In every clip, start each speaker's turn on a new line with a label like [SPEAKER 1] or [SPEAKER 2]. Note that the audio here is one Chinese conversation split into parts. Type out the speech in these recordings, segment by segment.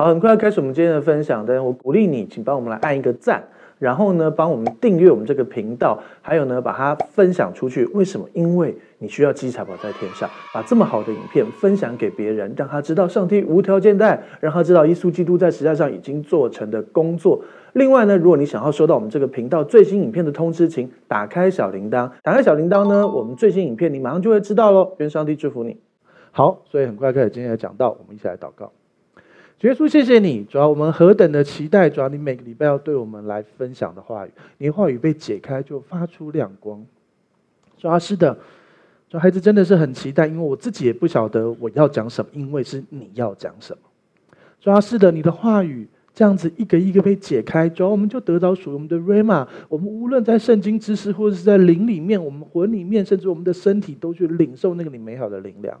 [SPEAKER 1] 好，很快要开始我们今天的分享，但是我鼓励你，请帮我们来按一个赞，然后呢，帮我们订阅我们这个频道，还有呢，把它分享出去。为什么？因为你需要积财宝在天上，把这么好的影片分享给别人，让他知道上帝无条件的爱，让他知道耶稣基督在十字架上已经做成的工作。另外呢，如果你想要收到我们这个频道最新影片的通知，请打开小铃铛。打开小铃铛呢，我们最新影片你马上就会知道喽。愿上帝祝福你。好，所以很快开始今天的讲道，我们一起来祷告。耶稣，谢谢你，主要我们何等的期待，主要你每个礼拜要对我们来分享的话语，你的话语被解开就发出亮光。主要是的，主要孩子真的是很期待，因为我自己也不晓得我要讲什么，因为是你要讲什么。主要是的，你的话语这样子一个一个被解开，主要我们就得到属于我们的 Rhema。我们无论在圣经知识，或者是在灵里面，我们魂里面，甚至我们的身体，都去领受那个你美好的灵粮。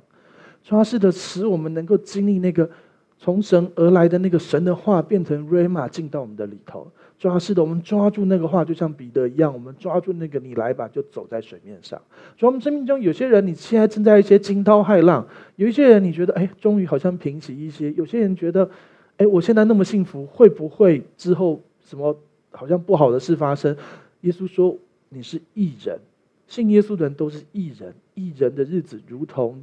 [SPEAKER 1] 主要是的，使我们能够经历那个。从神而来的那个神的话变成 Rhema 进到我们的里头，抓是的，我们抓住那个话，就像彼得一样，我们抓住那个你来吧，就走在水面上。所以我们生命中有些人，你现在正在一些惊涛骇浪；有一些人，你觉得哎，终于好像平息一些；有些人觉得，哎，我现在那么幸福，会不会之后什么好像不好的事发生？耶稣说你是异人，信耶稣的人都是异人，异人的日子如同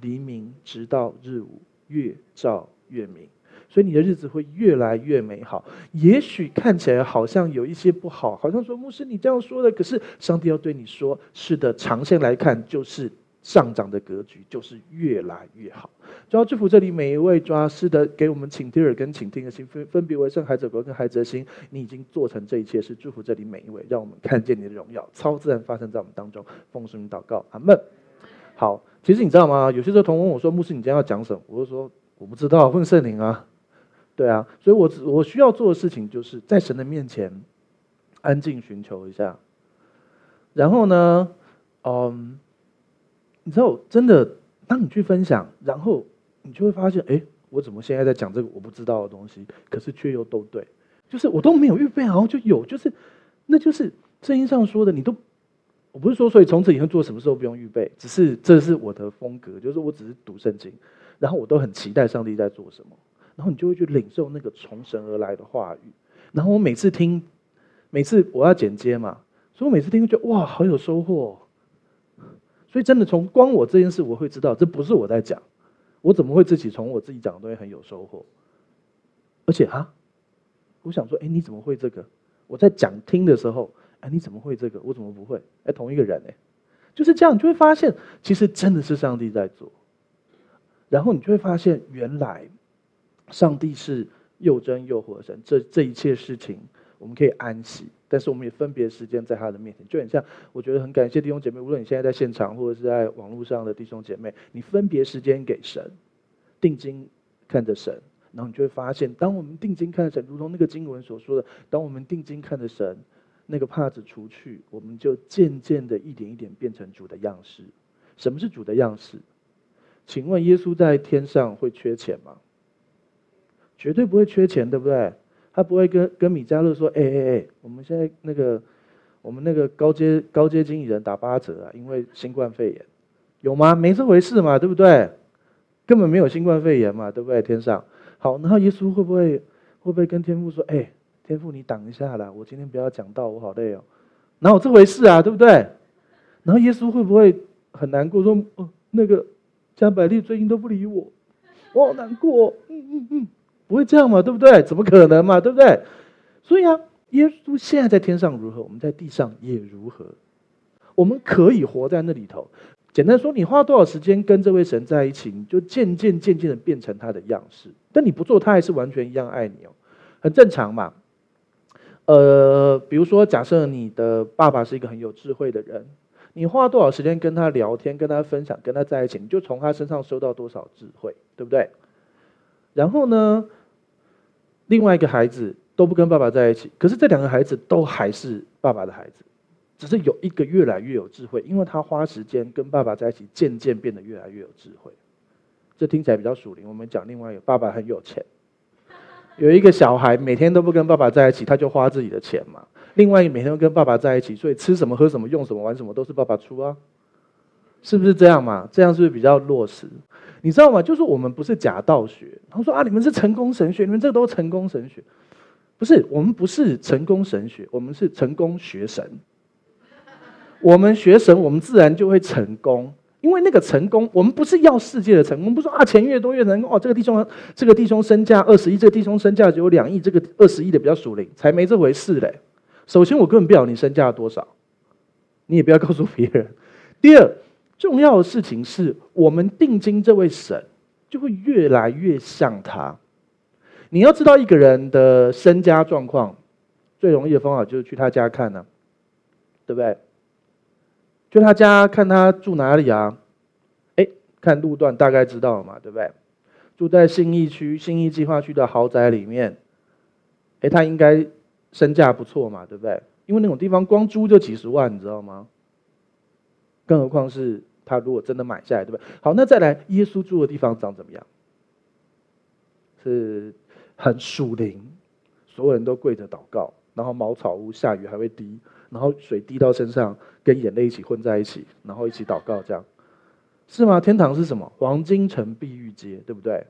[SPEAKER 1] 黎明，直到日午。越照越明，所以你的日子会越来越美好。也许看起来好像有一些不好，好像说牧师你这样说的，可是上帝要对你说：是的，长线来看就是上涨的格局，就是越来越好。主要祝福这里每一位主要是的，给我们倾听耳跟倾听的心，分分别为圣孩子国跟孩子的心。你已经做成这一切，是祝福这里每一位，让我们看见你的荣耀，超自然发生在我们当中。奉圣名祷告，阿门。好。其实你知道吗？有些时候同问我说：“牧师，你今天要讲什么？”我就说：“我不知道，问圣灵啊。”对啊，所以我我需要做的事情就是在神的面前安静寻求一下。然后呢，嗯，你知道，真的，当你去分享，然后你就会发现，哎，我怎么现在在讲这个我不知道的东西，可是却又都对，就是我都没有预备，然后就有，就是那就是圣经上说的，你都。我不是说，所以从此以后做什么时候不用预备，只是这是我的风格，就是我只是读圣经，然后我都很期待上帝在做什么，然后你就会去领受那个从神而来的话语，然后我每次听，每次我要剪接嘛，所以我每次听就觉得哇，好有收获，所以真的从光我这件事，我会知道这不是我在讲，我怎么会自己从我自己讲的东西很有收获，而且啊，我想说，哎，你怎么会这个？我在讲听的时候。哎，你怎么会这个？我怎么不会？哎，同一个人哎，就是这样，你就会发现，其实真的是上帝在做。然后你就会发现，原来上帝是又真又活神。这这一切事情，我们可以安息，但是我们也分别时间在他的面前。就很像，我觉得很感谢弟兄姐妹，无论你现在在现场或者是在网络上的弟兄姐妹，你分别时间给神，定睛看着神，然后你就会发现，当我们定睛看着神，如同那个经文所说的，当我们定睛看着神。那个帕子除去，我们就渐渐的一点一点变成主的样式。什么是主的样式？请问耶稣在天上会缺钱吗？绝对不会缺钱，对不对？他不会跟跟米迦勒说：“哎哎哎，我们现在那个我们那个高阶高阶经理人打八折啊，因为新冠肺炎，有吗？没这回事嘛，对不对？根本没有新冠肺炎嘛，对不对？天上好，然后耶稣会不会会不会跟天父说：哎？”天父，你挡一下啦！我今天不要讲道，我好累哦。哪有这回事啊？对不对？然后耶稣会不会很难过？说：“哦，那个加百利最近都不理我，我好难过。”嗯嗯嗯，不会这样嘛？对不对？怎么可能嘛？对不对？所以啊，耶稣现在在天上如何，我们在地上也如何。我们可以活在那里头。简单说，你花多少时间跟这位神在一起，你就渐渐渐渐的变成他的样式。但你不做，他还是完全一样爱你哦，很正常嘛。呃，比如说，假设你的爸爸是一个很有智慧的人，你花多少时间跟他聊天、跟他分享、跟他在一起，你就从他身上收到多少智慧，对不对？然后呢，另外一个孩子都不跟爸爸在一起，可是这两个孩子都还是爸爸的孩子，只是有一个越来越有智慧，因为他花时间跟爸爸在一起，渐渐变得越来越有智慧。这听起来比较属灵。我们讲另外一个，爸爸很有钱。有一个小孩每天都不跟爸爸在一起，他就花自己的钱嘛。另外每天都跟爸爸在一起，所以吃什么、喝什么、用什么、玩什么都是爸爸出啊，是不是这样嘛？这样是不是比较落实？你知道吗？就是我们不是假道学。他说啊，你们是成功神学，你们这都是成功神学，不是？我们不是成功神学，我们是成功学神。我们学神，我们自然就会成功。因为那个成功，我们不是要世界的成功，不是说啊，钱越多越成功哦。这个弟兄，这个弟兄身价二十亿，这个弟兄身价只有两亿，这个二十亿的比较属灵，才没这回事嘞。首先，我根本不晓得你身价多少，你也不要告诉别人。第二，重要的事情是我们定睛这位神，就会越来越像他。你要知道一个人的身家状况，最容易的方法就是去他家看呢、对不对？就他家看他住哪里啊？哎，看路段大概知道了嘛，对不对？住在信义区信义计划区的豪宅里面，哎，他应该身价不错嘛，对不对？因为那种地方光租就几十万，你知道吗？更何况是他如果真的买下来，对不对？好，那再来，耶稣住的地方长怎么样？是很属灵，所有人都跪着祷告，然后茅草屋下雨还会滴。然后水滴到身上，跟眼泪一起混在一起，然后一起祷告，这样是吗？天堂是什么？黄金城碧玉街，对不对？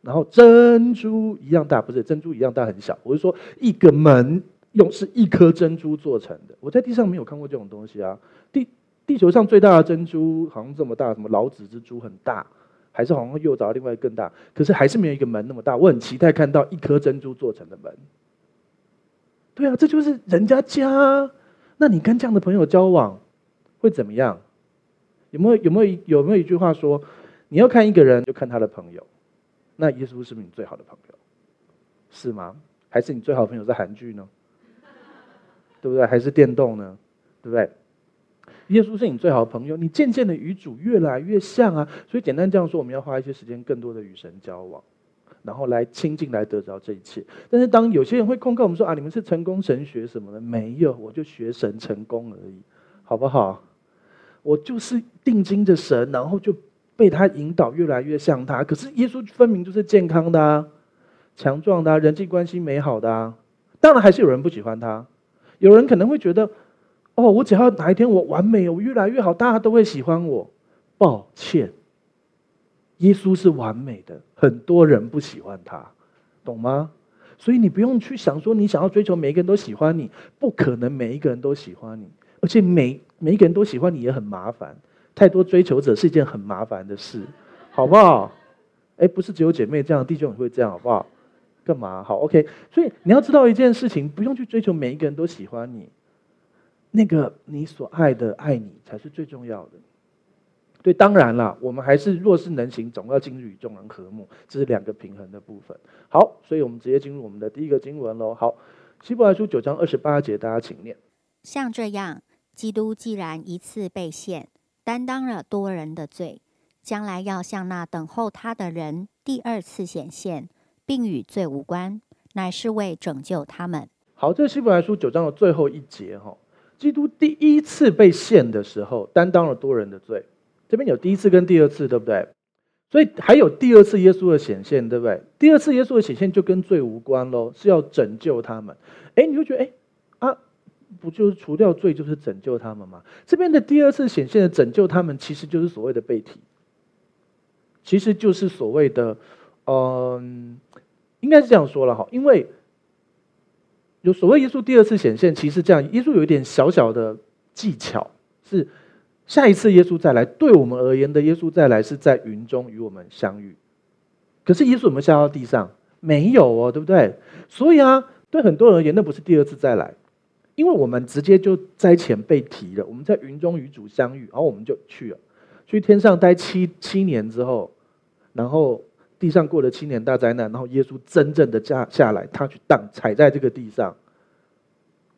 [SPEAKER 1] 然后珍珠一样大，不是珍珠一样大，很小。我是说，一个门用是一颗珍珠做成的。我在地上没有看过这种东西啊。地地球上最大的珍珠好像这么大，什么老子之珠很大，还是好像又找另外更大，可是还是没有一个门那么大。我很期待看到一颗珍珠做成的门。对啊，这就是人家家。那你跟这样的朋友交往会怎么样？有没有有没有有没有一句话说，你要看一个人就看他的朋友？那耶稣是不是你最好的朋友？是吗？还是你最好的朋友是韩剧呢？对不对？还是电动呢？对不对？耶稣是你最好的朋友，你渐渐的与主越来越像啊。所以简单这样说，我们要花一些时间，更多的与神交往。然后来亲近，来得着这一切。但是当有些人会控告我们说啊，你们是成功神学什么的？没有，我就学神成功而已，好不好？我就是定睛着神，然后就被他引导越来越像他。可是耶稣分明就是健康的啊，强壮的啊，人际关系美好的啊。当然还是有人不喜欢他，有人可能会觉得，哦，我只要哪一天我完美，我越来越好，大家都会喜欢我。抱歉。耶稣是完美的，很多人不喜欢他，懂吗？所以你不用去想说，你想要追求每一个人都喜欢你，不可能每一个人都喜欢你，而且每每一个人都喜欢你也很麻烦，太多追求者是一件很麻烦的事，好不好？哎，不是只有姐妹这样，弟兄也会这样，好不好？干嘛？好，OK。所以你要知道一件事情，不用去追求每一个人都喜欢你，那个你所爱的爱你才是最重要的。所以当然了，我们还是若是能行，总要今日与众人和睦，这是两个平衡的部分。好，所以我们直接进入我们的第一个经文喽。好，希伯来书九章二十八节，大家请念。
[SPEAKER 2] 像这样，基督既然一次被献，担当了多人的罪，将来要向那等候他的人第二次显现，并与罪无关，乃是为拯救他们。
[SPEAKER 1] 好，这是希伯来书九章的最后一节哈。基督第一次被献的时候，担当了多人的罪。这边有第一次跟第二次，对不对？所以还有第二次耶稣的显现，对不对？第二次耶稣的显现就跟罪无关喽，是要拯救他们。哎，你就觉得，哎啊，不就是除掉罪，就是拯救他们吗？这边的第二次显现的拯救他们，其实就是所谓的被提，其实就是所谓的，嗯，应该是这样说了哈，因为有所谓耶稣第二次显现，其实这样，耶稣有一点小小的技巧是。下一次耶稣再来，对我们而言的耶稣再来是在云中与我们相遇。可是耶稣有没有下到地上？没有哦，对不对？所以啊，对很多人而言，那不是第二次再来，因为我们直接就灾前被提了。我们在云中与主相遇，然后我们就去了，去天上待七七年之后，然后地上过了七年大灾难，然后耶稣真正的下下来，他去当踩在这个地上，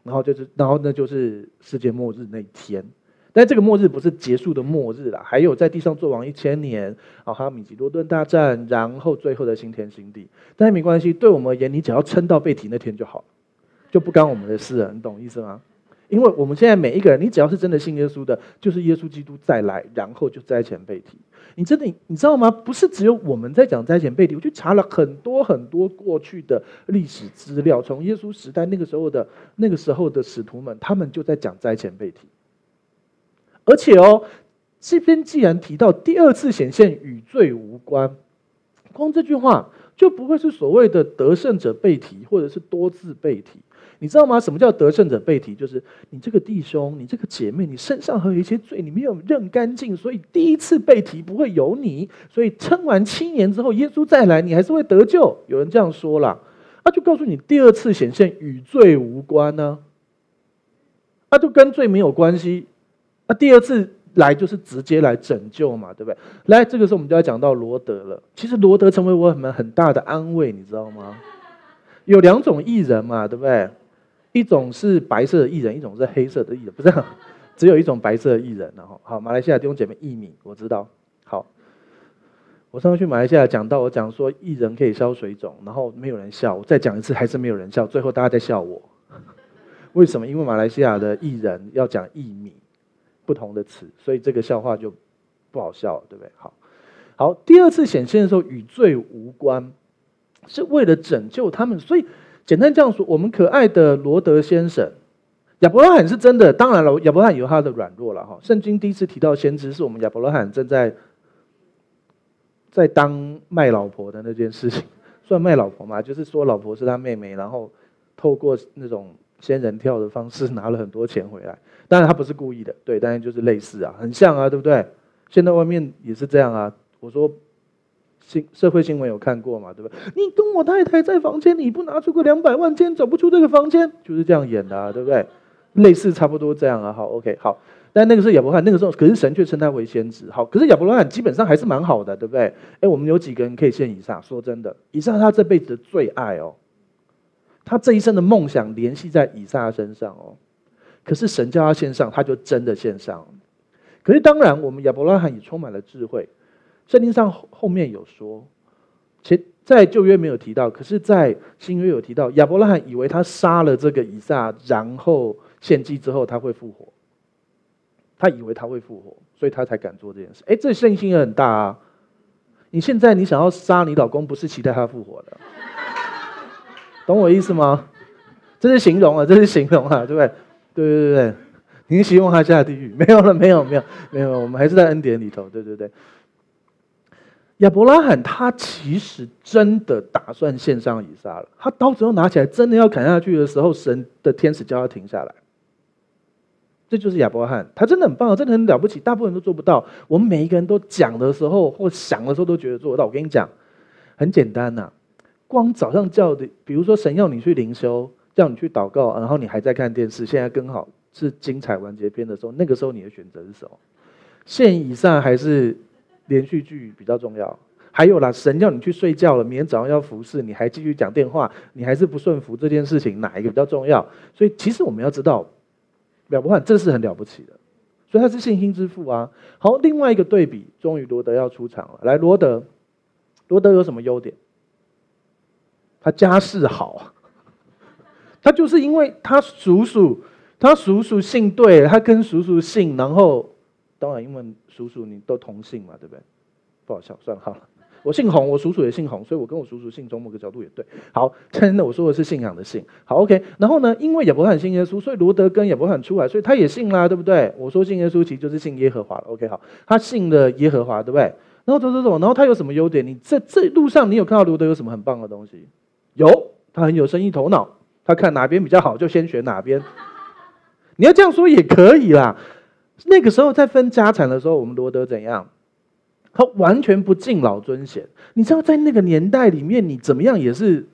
[SPEAKER 1] 然后就是，然后那就是世界末日那一天。但这个末日不是结束的末日啦，还有在地上作王一千年，啊，还有米吉多顿大战，然后最后的新天新地。但是没关系，对我们而言，你只要撑到被提那天就好，就不干我们的事了，你懂意思吗？因为我们现在每一个人，你只要是真的信耶稣的，就是耶稣基督再来，然后就灾前被提。你真的你知道吗？不是只有我们在讲灾前被提，我去查了很多很多过去的历史资料，从耶稣时代那个时候的那个时候的使徒们，他们就在讲灾前被提。而且哦，这边既然提到第二次显现与罪无关，光这句话就不会是所谓的得胜者被提，或者是多次被提。你知道吗？什么叫得胜者被提？就是你这个弟兄，你这个姐妹，你身上还有一些罪，你没有认干净，所以第一次被提不会有你。所以撑完七年之后，耶稣再来，你还是会得救。有人这样说了，那就告诉你，第二次显现与罪无关呢、那就跟罪没有关系。那第二次来就是直接来拯救嘛，对不对？来，这个时候我们就要讲到罗德了。其实罗德成为我们很大的安慰，你知道吗？有两种艺人嘛，对不对？一种是白色的艺人，一种是黑色的艺人，不是，只有一种白色的艺人。然后，好，马来西亚弟兄姐妹义米，我知道。好，我上次去马来西亚讲到，我讲说艺人可以消水肿，然后没有人笑，我再讲一次还是没有人笑，最后大家在笑我。为什么？因为马来西亚的艺人要讲义米，不同的词，所以这个笑话就不好笑了，对不对？好，好，第二次显现的时候与罪无关，是为了拯救他们，所以。简单这样说，我们可爱的罗德先生，亚伯拉罕是真的。当然了，亚伯拉罕有他的软弱了哈。圣经第一次提到先知，是我们亚伯拉罕正在在当卖老婆的那件事情，算卖老婆嘛？就是说老婆是他妹妹，然后透过那种仙人跳的方式拿了很多钱回来。当然他不是故意的，对，但是就是类似啊，很像啊，对不对？现在外面也是这样啊。我说。新社会新闻有看过嘛？对不对？你跟我太太在房间，你不拿出个两百万，今天走不出这个房间，就是这样演的，啊，对不对？类似差不多这样啊。好，OK，好。但那个是亚伯拉罕，那个时候可是神却称他为先知。好，可是亚伯拉罕基本上还是蛮好的，对不对？哎，我们有几个人可以献以撒？说真的，以撒他这辈子的最爱哦，他这一生的梦想联系在以撒身上哦。可是神叫他献上，他就真的献上。可是当然，我们亚伯拉罕也充满了智慧。圣经上后面有说，前在旧约没有提到，可是，在新约有提到。亚伯拉罕以为他杀了这个以撒，然后献祭之后他会复活，他以为他会复活，所以他才敢做这件事。哎，这信心也很大啊！你现在你想要杀你老公，不是期待他复活的，懂我意思吗？这是形容啊，这是形容啊，对不对？对对对对，你希望他下地狱？没有了，没有没有没有，我们还是在恩典里头，对对对。亚伯拉罕他其实真的打算献上以撒了，他刀子都拿起来，真的要砍下去的时候，神的天使叫他停下来。这就是亚伯拉罕，他真的很棒，真的很了不起，大部分人都做不到。我们每一个人都讲的时候或想的时候都觉得做得到。我跟你讲，很简单呐，光早上叫的，比如说神要你去灵修，叫你去祷告，然后你还在看电视，现在刚好是精彩完结篇的时候，那个时候你的选择是什么？献以上还是？连续剧比较重要，还有啦，神叫你去睡觉了，明天早上要服侍，你还继续讲电话，你还是不顺服这件事情，哪一个比较重要？所以其实我们要知道，了不换这是很了不起的，所以他是信心之父啊。好，另外一个对比，终于罗德要出场了。来，罗德，罗德有什么优点？他家世好，他就是因为他叔叔，他叔叔姓对，他跟叔叔姓，然后。当然，因为叔叔你都同姓嘛，对不对？不好笑，算了，好了。我姓洪，我叔叔也姓洪，所以我跟我叔叔姓，从某个角度也对。好，真的，我说的是信仰的信。好，OK。然后呢，因为亚伯拉罕信耶稣，所以罗德跟亚伯拉罕出来，所以他也信啦，对不对？我说信耶稣，其实就是信耶和华了。OK，好，他信了耶和华，对不对？然后走走走，然后他有什么优点？你这这路上你有看到罗德有什么很棒的东西？有，他很有生意头脑，他看哪边比较好，就先选哪边。你要这样说也可以啦。那个时候在分家产的时候，我们罗德怎样？他完全不敬老尊贤。你知道，在那个年代里面，你怎么样也是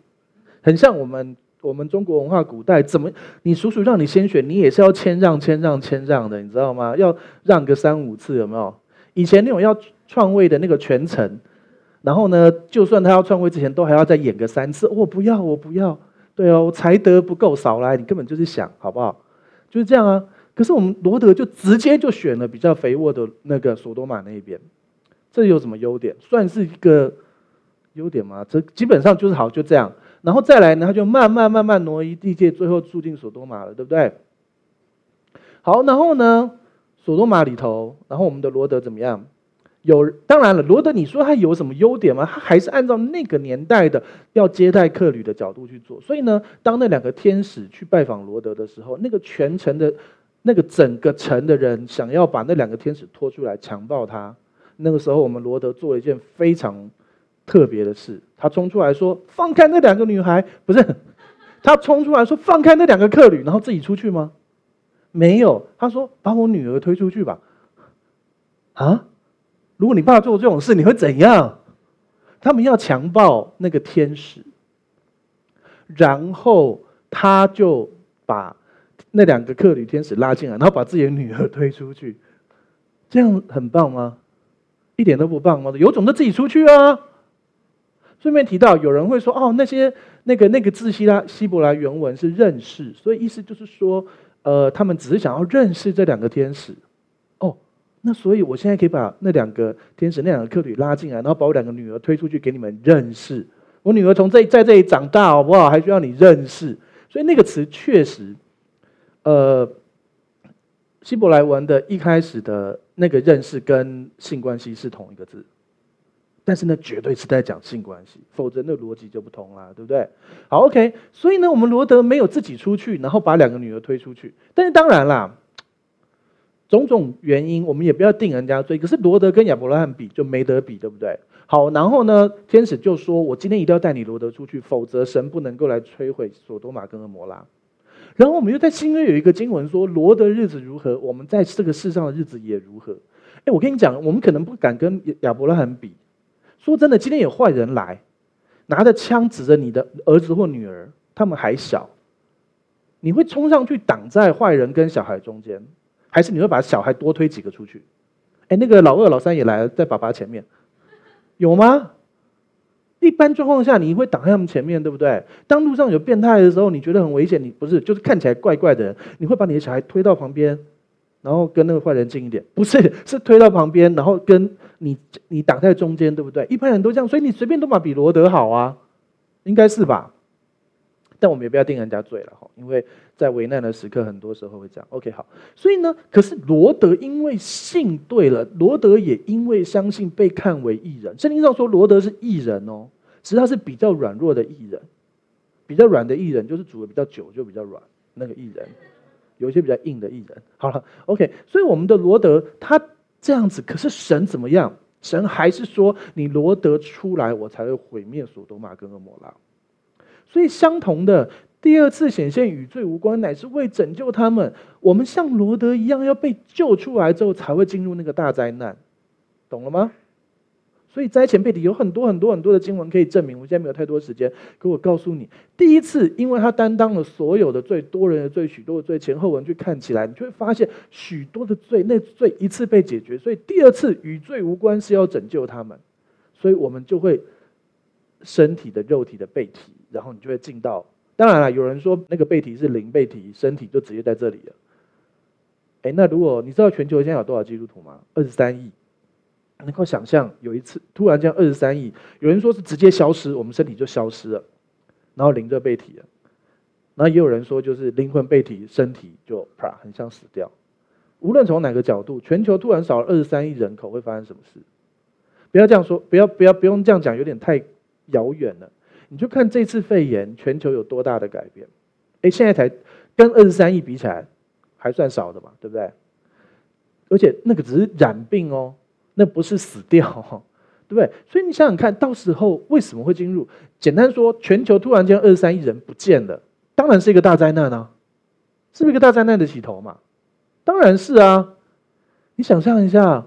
[SPEAKER 1] 很像我们我们中国文化古代，怎么你叔叔让你先选，你也是要谦让谦让谦让的，你知道吗？要让个三五次，有没有？以前那种要篡位的那个权臣，然后呢，就算他要篡位之前，都还要再演个三次。我不要，我不要。对哦，才德不够，少来，你根本就是想好不好？就是这样啊。可是我们罗德就直接就选了比较肥沃的那个索多玛那一边，这有什么优点？算是一个优点吗？这基本上就是好，就这样。然后再来呢，他就慢慢慢慢挪移地界，最后住进索多玛了，对不对？好，然后呢，索多玛里头，然后我们的罗德怎么样？有，当然了，罗德，你说他有什么优点吗？他还是按照那个年代的要接待客旅的角度去做。所以呢，当那两个天使去拜访罗德的时候，那个全城的那个整个城的人想要把那两个天使拖出来强暴他。那个时候，我们罗德做了一件非常特别的事，他冲出来说：“放开那两个女孩！”不是，他冲出来说：“放开那两个客旅！”然后自己出去吗？没有，他说：“把我女儿推出去吧。”啊？如果你爸做这种事，你会怎样？他们要强暴那个天使，然后他就把那两个客旅天使拉进来，然后把自己的女儿推出去，这样很棒吗？一点都不棒吗？有种就自己出去啊！顺便提到，有人会说：“哦，那些那个那个字希腊希伯来原文是认识，所以意思就是说，呃，他们只是想要认识这两个天使。那所以我现在可以把那两个天使、那两个客旅拉进来，然后把我两个女儿推出去给你们认识。我女儿从这在这里长大，好不好？还需要你认识。所以那个词确实，呃。”希伯来文的一开始的那个认识跟性关系是同一个字，但是呢，绝对是在讲性关系，否则那逻辑就不通啦，对不对？好，OK，所以呢，我们罗德没有自己出去，然后把两个女儿推出去。但是当然啦，种种原因，我们也不要定人家罪。可是罗德跟亚伯拉罕比就没得比，对不对？好，然后呢，天使就说：“我今天一定要带你罗德出去，否则神不能够来摧毁所多玛跟蛾摩拉。”然后我们又在新约有一个经文说，罗德日子如何，我们在这个世上的日子也如何。哎，我跟你讲，我们可能不敢跟亚伯拉罕比。说真的，今天有坏人来，拿着枪指着你的儿子或女儿，他们还小，你会冲上去挡在坏人跟小孩中间，还是你会把小孩多推几个出去？哎，那个老二、老三也来了，在爸爸前面，有吗？一般状况下，你会挡在他们前面，对不对？当路上有变态的时候，你觉得很危险，你不是就是看起来怪怪的人，你会把你的小孩推到旁边，然后跟那个坏人近一点，不是，是推到旁边，然后跟你你挡在中间，对不对？一般人都这样，所以你随便都把比罗德好啊，应该是吧？但我们也不要定人家罪了哈，因为在危难的时刻，很多时候会这样。OK，好，所以呢，可是罗德因为信对了，罗德也因为相信被看为义人。圣经上说罗德是义人哦。其实他是比较软弱的义人，比较软的义人就是煮的比较久就比较软，那个义人，有一些比较硬的义人。好了，OK，所以我们的罗德他这样子，可是神怎么样？神还是说你罗德出来，我才会毁灭所多玛跟蛾摩拉。所以相同的，第二次显现与罪无关，乃是为拯救他们。我们像罗德一样，要被救出来之后，才会进入那个大灾难，懂了吗？所以灾前被提有很多很多很多的经文可以证明。我现在没有太多时间，可我告诉你，第一次，因为他担当了所有的罪，多人的罪，许多的罪，前后文去看起来，你就会发现许多的罪，那罪一次被解决。所以第二次与罪无关，是要拯救他们。所以我们就会身体的肉体的被提，然后你就会进到。当然了，有人说那个被体是灵被体，身体就直接在这里了。哎，那如果你知道全球现在有多少基督徒吗？二十三亿。能够想象有一次突然间二十三亿，有人说是直接消失，我们身体就消失了，然后灵就被提了，然后也有人说就是灵魂被提，身体就啪很像死掉。无论从哪个角度，全球突然少了二十三亿人口，会发生什么事？不要这样说，不要不要不用这样讲，有点太遥远了。你就看这次肺炎，全球有多大的改变？哎，现在才跟二十三亿比起来，还算少的嘛，对不对？而且那个只是染病哦。那不是死掉，对不对？所以你想想看，到时候为什么会进入？简单说，全球突然间二十三亿人不见了，当然是一个大灾难啊！是不是一个大灾难的起头嘛？当然是啊！你想象一下，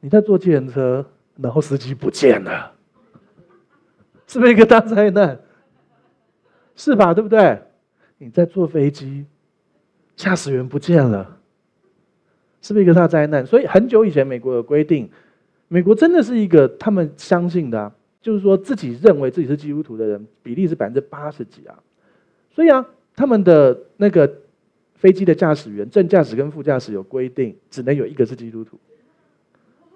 [SPEAKER 1] 你在坐计程车，然后司机不见了，是不是一个大灾难？是吧？对不对？你在坐飞机，驾驶员不见了。是不是一个大灾难？所以很久以前，美国有规定，美国真的是一个他们相信的啊，就是说自己认为自己是基督徒的人比例是百分之八十几啊。所以啊，他们的那个飞机的驾驶员，正驾驶跟副驾驶有规定，只能有一个是基督徒，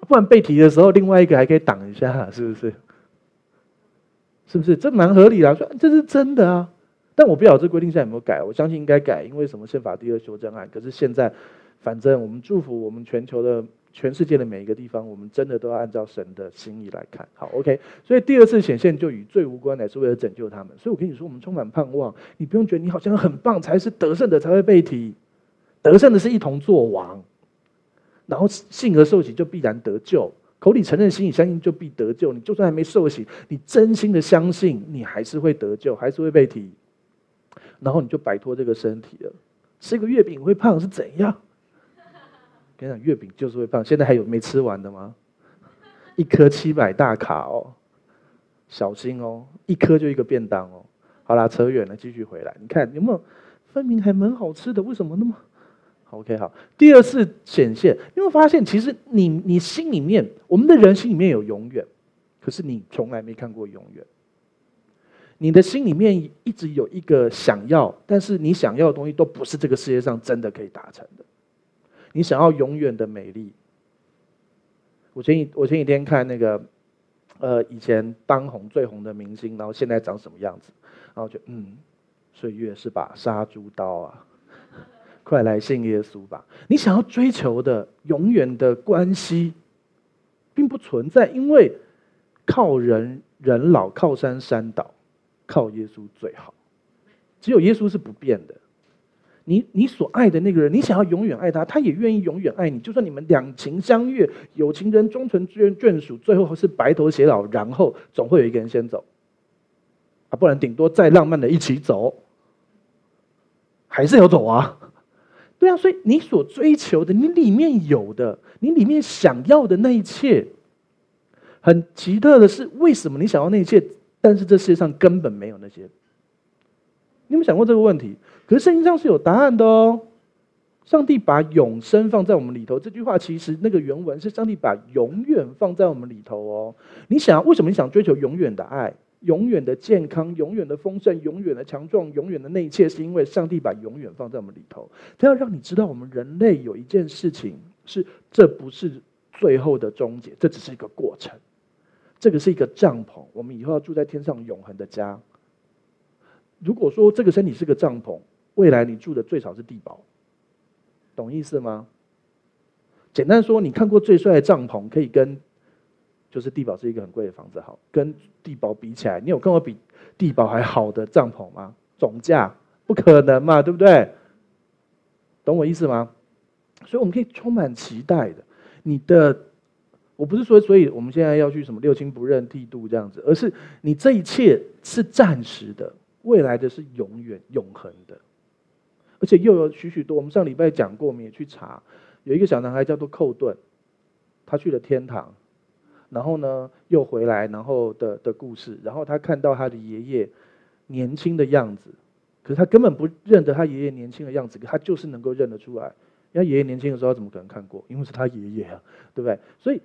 [SPEAKER 1] 不然被提的时候，另外一个还可以挡一下，是不是？是不是？这蛮合理的啊，说这是真的啊。但我不晓得这规定现在有没有改，我相信应该改，因为什么宪法第二修正案。可是现在。反正我们祝福我们全球的全世界的每一个地方，我们真的都要按照神的心意来看。好，OK。所以第二次显现就与罪无关，乃是为了拯救他们。所以我跟你说，我们充满盼望。你不用觉得你好像很棒，才是得胜的才会被提。得胜的是一同作王，然后信而受洗就必然得救，口里承认心里相信就必得救。你就算还没受洗，你真心的相信，你还是会得救，还是会被提，然后你就摆脱这个身体了。吃个月饼会胖是怎样？跟你讲，月饼就是会胖。现在还有没吃完的吗？一颗七百大卡哦，小心哦，一颗就一个便当哦。好啦，扯远了，继续回来。你看有没有？分明还蛮好吃的，为什么那么？OK，好。第二次显现，你会发现，其实你你心里面，我们的人心里面有永远，可是你从来没看过永远。你的心里面一直有一个想要，但是你想要的东西都不是这个世界上真的可以达成的。你想要永远的美丽。我前几我前几天看那个，呃，以前当红最红的明星，然后现在长什么样子，然后就嗯。岁月是把杀猪刀啊！快来信耶稣吧！你想要追求的永远的关系，并不存在，因为靠人人老，靠山山倒，靠耶稣最好。只有耶稣是不变的。你你所爱的那个人，你想要永远爱他，他也愿意永远爱你。就算你们两情相悦，有情人终成眷眷属，最后是白头偕老，然后总会有一个人先走。啊，不然顶多再浪漫的一起走，还是要走啊？对啊，所以你所追求的，你里面有的，你里面想要的那一切，很奇特的是，为什么你想要那一切，但是这世界上根本没有那些？你有没有想过这个问题？可是圣经上是有答案的哦。上帝把永生放在我们里头，这句话其实那个原文是上帝把永远放在我们里头哦。你想，为什么你想追求永远的爱？永远的健康，永远的丰盛，永远的强壮，永远的那一切，是因为上帝把永远放在我们里头。他要让你知道，我们人类有一件事情是，这不是最后的终结，这只是一个过程。这个是一个帐篷，我们以后要住在天上永恒的家。如果说这个身体是个帐篷，未来你住的最少是地堡，懂意思吗？简单说，你看过最帅的帐篷，可以跟。就是地堡是一个很贵的房子，好，跟地堡比起来，你有跟我比地堡还好的帐篷吗？总价不可能嘛，对不对？懂我意思吗？所以我们可以充满期待的。你的，我不是说，所以我们现在要去什么六亲不认、剃度这样子，而是你这一切是暂时的，未来的是永远、永恒的，而且又有许许多。我们上礼拜讲过，我们也去查，有一个小男孩叫做寇顿，他去了天堂。然后呢，又回来，然后的的故事，然后他看到他的爷爷年轻的样子，可是他根本不认得他爷爷年轻的样子，可他就是能够认得出来。那爷爷年轻的时候，怎么可能看过？因为是他爷爷啊，对不对？所以，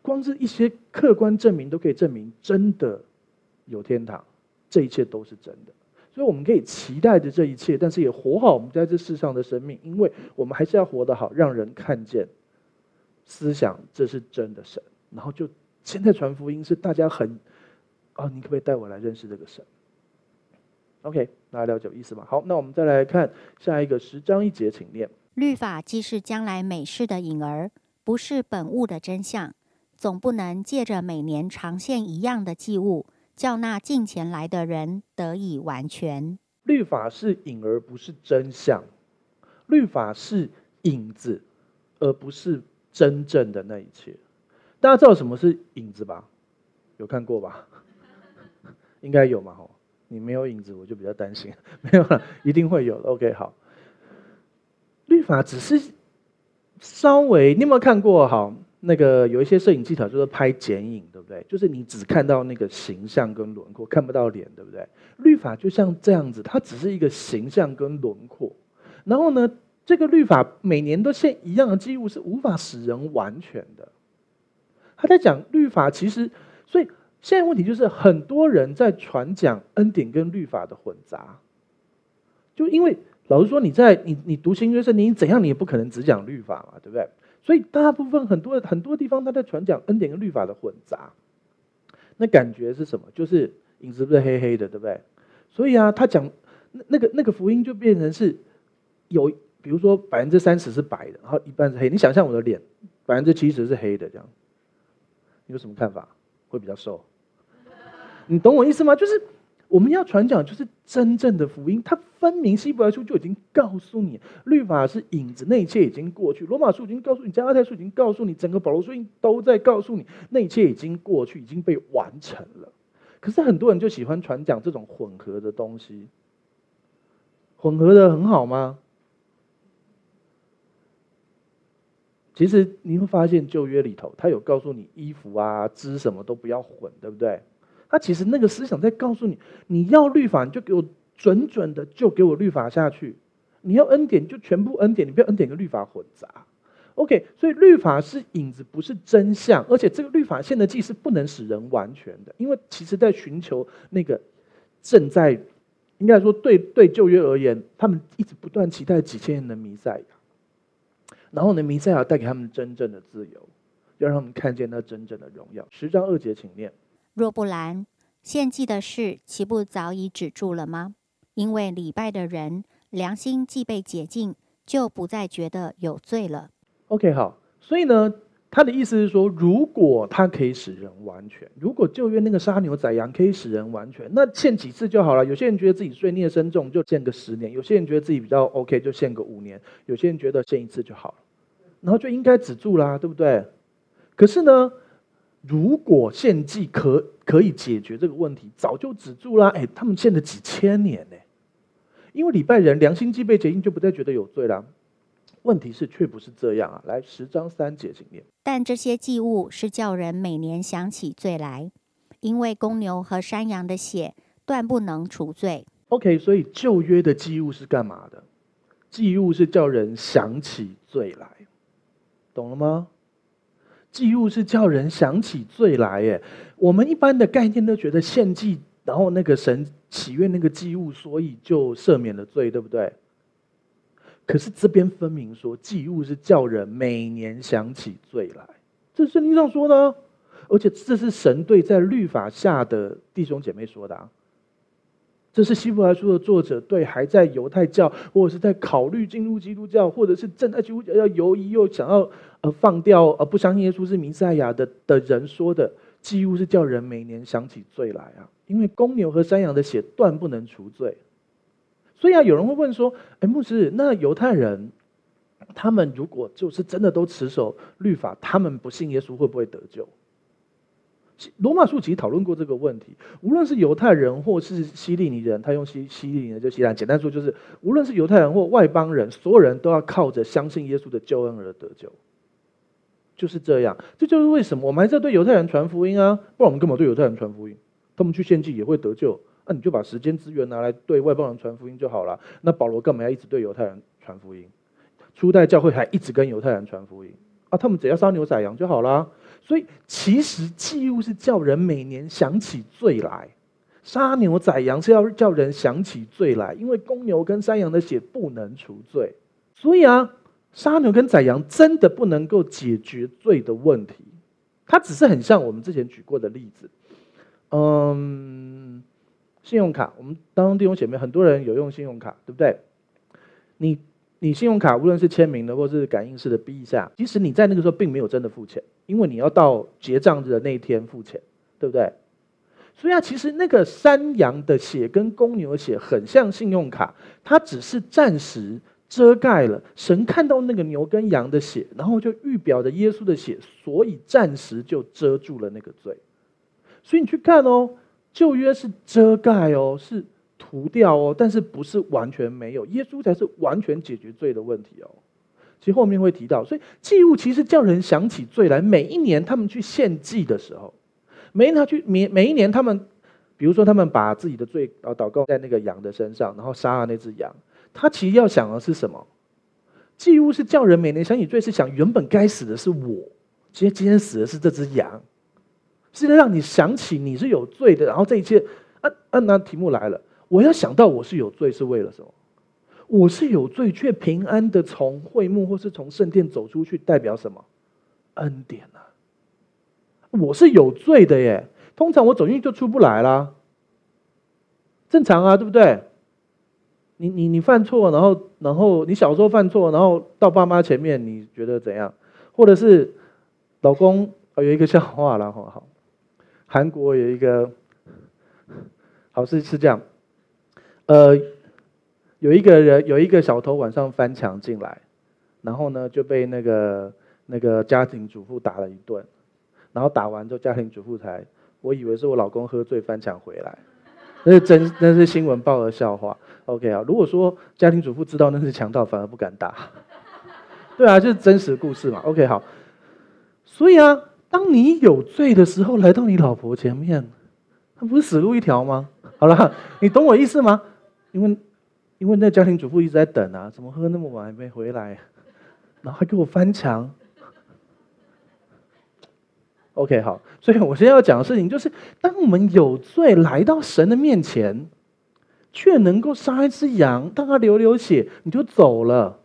[SPEAKER 1] 光是一些客观证明都可以证明，真的有天堂，这一切都是真的。所以，我们可以期待着这一切，但是也活好我们在这世上的生命，因为我们还是要活得好，让人看见、思想这是真的神，然后就。现在传福音是大家很，哦，你可不可以带我来认识这个神？OK，大家了解意思吗？好，那我们再来看下一个十章一节，请念。
[SPEAKER 2] 律法既是将来美事的影儿，不是本物的真相，总不能借着每年常献一样的祭物，叫那近前来的人得以完全。
[SPEAKER 1] 律法是影儿，不是真相。律法是影子，而不是真正的那一切。大家知道什么是影子吧？有看过吧？应该有嘛？吼，你没有影子，我就比较担心。没有了，一定会有的。OK，好。律法只是稍微，你有没有看过？好，那个有一些摄影技巧就是拍剪影，对不对？就是你只看到那个形象跟轮廓，看不到脸，对不对？律法就像这样子，它只是一个形象跟轮廓。然后呢，这个律法每年都现一样的记录，是无法使人完全的。他在讲律法，其实，所以现在问题就是很多人在传讲恩典跟律法的混杂，就因为老实说，你在你你读新约圣经怎样，你也不可能只讲律法嘛，对不对？所以大部分很多很多地方他在传讲恩典跟律法的混杂，那感觉是什么？就是影子不是黑黑的，对不对？所以啊，他讲那那个那个福音就变成是有，比如说百分之三十是白的，然后一半是黑。你想象我的脸，百分之七十是黑的这样。你有什么看法？会比较瘦？你懂我意思吗？就是我们要传讲就是真正的福音，它分明希伯来书就已经告诉你，律法是影子，那一切已经过去；罗马书已经告诉你，加拉太书已经告诉你，整个保罗书信都在告诉你，那一切已经过去，已经被完成了。可是很多人就喜欢传讲这种混合的东西，混合的很好吗？其实你会发现旧约里头，他有告诉你衣服啊、织什么都不要混，对不对？他其实那个思想在告诉你，你要律法你就给我准准的就给我律法下去，你要恩典就全部恩典，你不要恩典跟律法混杂。OK，所以律法是影子，不是真相。而且这个律法献的祭是不能使人完全的，因为其实在寻求那个正在，应该说对对旧约而言，他们一直不断期待几千年的弥赛，然后呢，弥赛亚带给他们真正的自由，要让他们看见那真正的荣耀。十章二节，请念：
[SPEAKER 2] 若不然，献祭的事岂不早已止住了吗？因为礼拜的人良心既被洁净，就不再觉得有罪了。
[SPEAKER 1] OK，好，所以呢，他的意思是说，如果他可以使人完全，如果旧约那个杀牛宰羊可以使人完全，那献几次就好了。有些人觉得自己罪孽深重，就献个十年；有些人觉得自己比较 OK，就献个五年；有些人觉得献一次就好了，然后就应该止住啦，对不对？可是呢，如果献祭可可以解决这个问题，早就止住啦。哎，他们献了几千年呢，因为礼拜人良心既被洁净，就不再觉得有罪了。问题是却不是这样啊！来，十章三节，请念。
[SPEAKER 2] 但这些祭物是叫人每年想起罪来，因为公牛和山羊的血断不能除罪。
[SPEAKER 1] OK，所以旧约的祭物是干嘛的？祭物是叫人想起罪来，懂了吗？祭物是叫人想起罪来。耶，我们一般的概念都觉得献祭，然后那个神喜悦那个祭物，所以就赦免了罪，对不对？可是这边分明说，祭物是叫人每年想起罪来，这是圣经上说的，而且这是神对在律法下的弟兄姐妹说的啊。这是希伯来书的作者对还在犹太教，或者是在考虑进入基督教，或者是正在基督教要犹疑又想要呃放掉而不相信耶稣是弥赛亚的的人说的，几乎是叫人每年想起罪来啊，因为公牛和山羊的血断不能除罪。所以啊，有人会问说：“哎，牧师，那犹太人他们如果就是真的都持守律法，他们不信耶稣会不会得救？”罗马书其实讨论过这个问题。无论是犹太人或是希利尼人，他用希希利尼人就希腊，简单说就是，无论是犹太人或外邦人，所有人都要靠着相信耶稣的救恩而得救。就是这样，这就是为什么我们还是要对犹太人传福音啊！不然我们根本对犹太人传福音，他们去献祭也会得救。那、你就把时间资源拿来对外邦人传福音就好了。那保罗干嘛要一直对犹太人传福音？初代教会还一直跟犹太人传福音啊？他们只要杀牛宰羊就好了。所以其实祭物是叫人每年想起罪来，杀牛宰羊是要叫人想起罪来，因为公牛跟山羊的血不能除罪。所以啊，杀牛跟宰羊真的不能够解决罪的问题，它只是很像我们之前举过的例子，嗯。信用卡，我们当中弟兄姐妹很多人有用信用卡，对不对？你你信用卡无论是签名的或是感应式的哔一下，其实你在那个时候并没有真的付钱，因为你要到结账日的那一天付钱，对不对？所以啊，其实那个山羊的血跟公牛的血很像信用卡，它只是暂时遮盖了神看到那个牛跟羊的血，然后就预表着耶稣的血，所以暂时就遮住了那个罪。所以你去看哦。旧约是遮盖哦，是涂掉哦，但是不是完全没有？耶稣才是完全解决罪的问题哦。其实后面会提到，所以祭物其实叫人想起罪来。每一年他们去献祭的时候，每一年他去每每一年他们，比如说他们把自己的罪啊祷告在那个羊的身上，然后杀了那只羊。他其实要想的是什么？祭物是叫人每年想起罪，是想原本该死的是我，其实今天死的是这只羊。是让你想起你是有罪的，然后这一切，啊啊，那题目来了，我要想到我是有罪是为了什么？我是有罪却平安的从会幕或是从圣殿走出去，代表什么？恩典啊！我是有罪的耶，通常我走进去就出不来啦，正常啊，对不对？你你你犯错，然后然后你小时候犯错，然后到爸妈前面，你觉得怎样？或者是老公啊有一个笑话啦，好好。韩国有一个好，是是这样。呃，有一个人有一个小偷晚上翻墙进来，然后呢就被那个那个家庭主妇打了一顿，然后打完之后家庭主妇才，我以为是我老公喝醉翻墙回来，那是真那是新闻报的笑话。OK 啊，如果说家庭主妇知道那是强盗，反而不敢打。对啊，就是真实故事嘛。OK 好，所以啊，当你有罪的时候来到你老婆前面，那不是死路一条吗？好了，你懂我意思吗？因为，因为那家庭主妇一直在等啊，怎么喝那么晚还没回来，然后还给我翻墙。OK，好，所以我现在要讲的事情就是，当我们有罪来到神的面前，却能够杀一只羊，让它流流血，你就走了，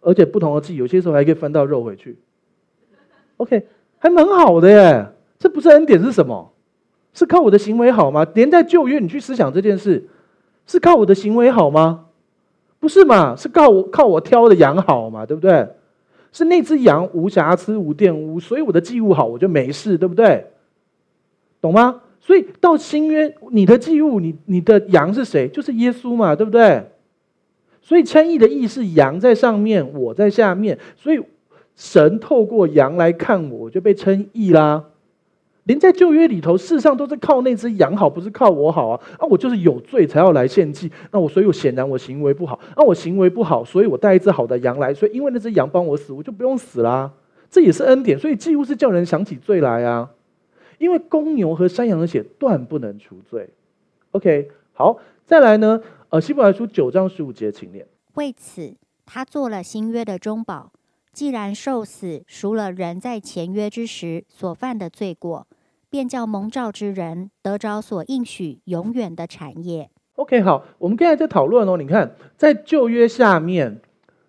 [SPEAKER 1] 而且不同的祭，有些时候还可以分到肉回去。OK，还蛮好的耶，这不是恩典是什么？是靠我的行为好吗？连在旧约，你去思想这件事。是靠我的行为好吗？不是嘛？是靠我靠我挑的羊好嘛？对不对？是那只羊无瑕疵无玷污，所以我的祭物好，我就没事，对不对？懂吗？所以到新约，你的祭物，你你的羊是谁？就是耶稣嘛，对不对？所以称义的义是羊在上面，我在下面，所以神透过羊来看我，我就被称义啦。连在旧约里头，事实上都是靠那只羊好，不是靠我好啊！啊，我就是有罪才要来献祭，那我所以我显然我行为不好，啊，我行为不好，所以我带一只好的羊来，所以因为那只羊帮我死，我就不用死啦。这也是恩典，所以祭物是叫人想起罪来啊。因为公牛和山羊的血断不能除罪。OK，好，再来呢，呃，希伯来书九章十五节，请念。
[SPEAKER 2] 为此，他做了新约的中保。既然受死赎了人在前约之时所犯的罪过，便叫蒙召之人得着所应许永远的产业。
[SPEAKER 1] OK，好，我们刚才在讨论哦。你看，在旧约下面，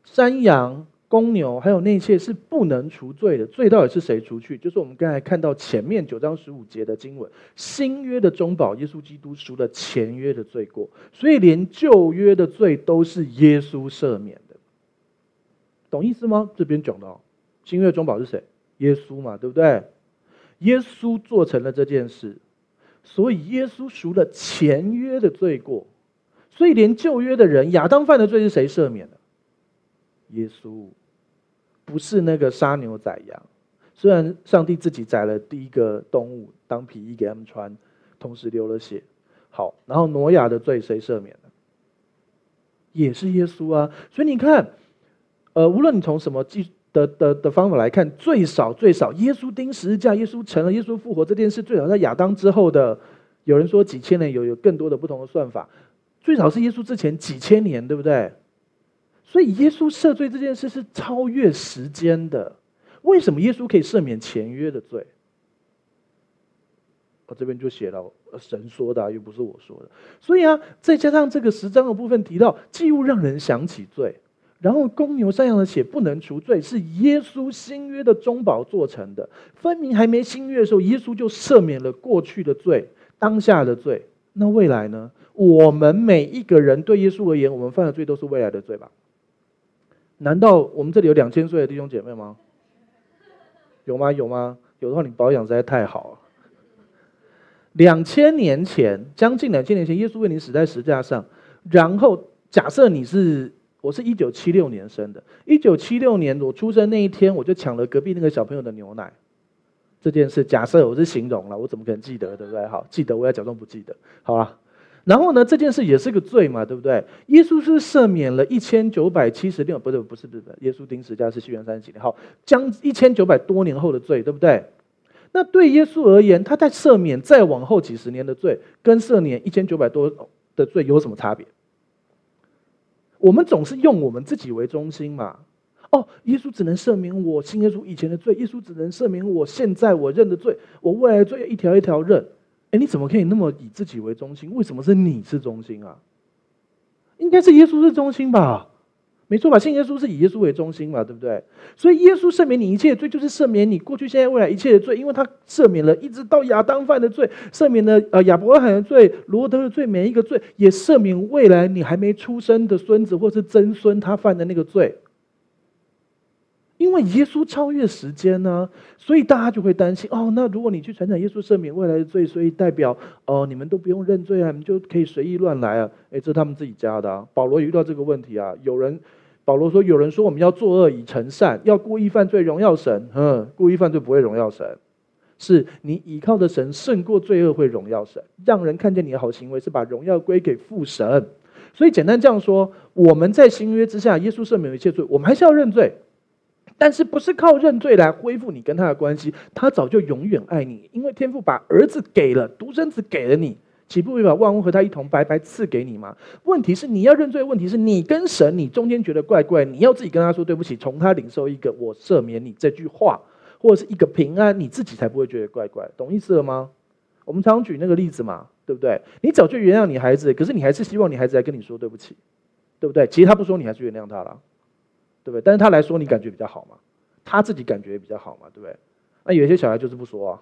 [SPEAKER 1] 山羊、公牛还有那些是不能除罪的。罪到底是谁除去？就是我们刚才看到前面九章十五节的经文，新约的中保耶稣基督赎了前约的罪过，所以连旧约的罪都是耶稣赦免的。懂意思吗？这边讲到新约中保是谁？耶稣嘛，对不对？耶稣做成了这件事，所以耶稣赎了前约的罪过，所以连旧约的人亚当犯的罪是谁赦免的？耶稣，不是那个杀牛宰羊。虽然上帝自己宰了第一个动物当皮衣给他们穿，同时流了血。好，然后挪亚的罪谁赦免的？也是耶稣啊。所以你看。呃，无论你从什么计的的的方法来看，最少最少，耶稣钉十字架，耶稣成了，耶稣复活这件事，最少在亚当之后的，有人说几千年，有有更多的不同的算法，最少是耶稣之前几千年，对不对？所以耶稣赦罪这件事是超越时间的。为什么耶稣可以赦免前约的罪？我这边就写了，神说的，又不是我说的。所以啊，再加上这个十章的部分提到，既物让人想起罪。然后公牛山羊的血不能除罪，是耶稣新约的中保做成的。分明还没新约的时候，耶稣就赦免了过去的罪、当下的罪。那未来呢？我们每一个人对耶稣而言，我们犯的罪都是未来的罪吧？难道我们这里有两千岁的弟兄姐妹吗？有吗？有吗？有的话，你保养实在太好了。两千年前，将近两千年前，耶稣为你死在十字架上。然后假设你是。我是一九七六年生的，一九七六年我出生那一天，我就抢了隔壁那个小朋友的牛奶。这件事假设我是形容了，我怎么可能记得，对不对？好，记得我要假装不记得，好吧？然后呢，这件事也是个罪嘛，对不对？耶稣是赦免了一千九百七十六，不是不是不是，耶稣钉十字架是西元三十几年，好，将一千九百多年后的罪，对不对？那对耶稣而言，他在赦免再往后几十年的罪，跟赦免一千九百多的罪有什么差别？我们总是用我们自己为中心嘛？哦，耶稣只能赦免我信耶稣以前的罪，耶稣只能赦免我现在我认的罪，我未来的罪一条一条认。哎，你怎么可以那么以自己为中心？为什么是你是中心啊？应该是耶稣是中心吧？没错吧？信耶稣是以耶稣为中心嘛，对不对？所以耶稣赦免你一切的罪，就是赦免你过去、现在、未来一切的罪，因为他赦免了一直到亚当犯的罪，赦免了呃亚伯拉罕的罪、罗德的罪，每一个罪也赦免未来你还没出生的孙子或是曾孙他犯的那个罪。因为耶稣超越时间呢、所以大家就会担心哦。那如果你去传讲耶稣赦免未来的罪，所以代表哦，你们都不用认罪啊，你们就可以随意乱来啊？诶，这是他们自己家的啊。保罗也遇到这个问题啊。有人保罗说，有人说我们要作恶以成善，要故意犯罪荣耀神。嗯，故意犯罪不会荣耀神，是你倚靠的神胜过罪恶会荣耀神，让人看见你的好行为是把荣耀归给父神。所以简单这样说，我们在新约之下，耶稣赦免一切罪，我们还是要认罪。但是不是靠认罪来恢复你跟他的关系？他早就永远爱你，因为天父把儿子给了，独生子给了你，岂不会把万物和他一同白白赐给你吗？问题是你要认罪，问题是你跟神，你中间觉得怪怪，你要自己跟他说对不起，从他领受一个我赦免你这句话，或者是一个平安，你自己才不会觉得怪怪，懂意思了吗？我们常举那个例子嘛，对不对？你早就原谅你孩子，可是你还是希望你孩子来跟你说对不起，对不对？其实他不说，你还是原谅他了。对不对？但是他来说，你感觉比较好嘛？他自己感觉也比较好嘛？对不对？那有些小孩就是不说啊，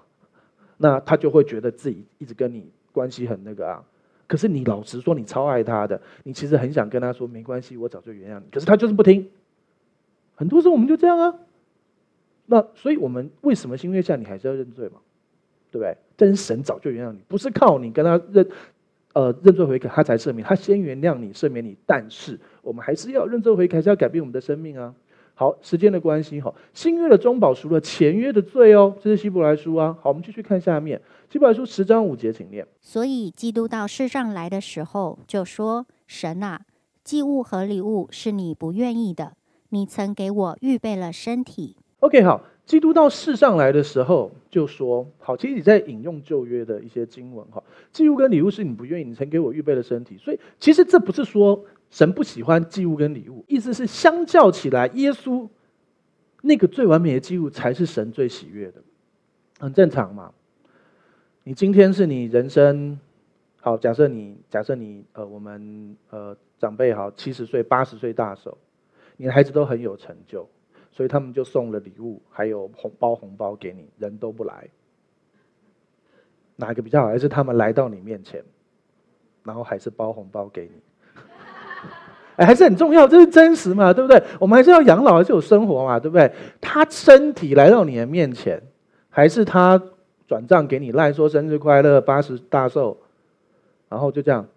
[SPEAKER 1] 那他就会觉得自己一直跟你关系很那个啊。可是你老实说，你超爱他的，你其实很想跟他说没关系，我早就原谅你。可是他就是不听。很多时候我们就这样啊。那所以我们为什么新约下你还是要认罪嘛？对不对？但是神早就原谅你，不是靠你跟他认。呃，认罪悔改，他才赦免。他先原谅你，赦免你。但是我们还是要认罪悔改，还是要改变我们的生命啊。好，时间的关系，哈，新约的中保赎了前约的罪哦。这是希伯来书啊。好，我们继续看下面，希伯来书十章五节，请念。
[SPEAKER 2] 所以基督到世上来的时候，就说：“神啊，祭物和礼物是你不愿意的，你曾给我预备了身体。”
[SPEAKER 1] OK，好。基督到世上来的时候，就说：“好，其实你在引用旧约的一些经文，哈，祭物跟礼物是你不愿意，你曾给我预备了身体。所以，其实这不是说神不喜欢祭物跟礼物，意思是相较起来，耶稣那个最完美的祭物才是神最喜悦的，很正常嘛。你今天是你人生好，假设你假设你呃，我们呃长辈好，七十岁、八十岁大寿，你的孩子都很有成就。”所以他们就送了礼物，还有红包红包给你，人都不来，哪一个比较好？还是他们来到你面前，然后还是包红包给你？哎，还是很重要，这是真实嘛，对不对？我们还是要养老，还是有生活嘛，对不对？他身体来到你的面前，还是他转账给你，赖说生日快乐，八十大寿，然后就这样，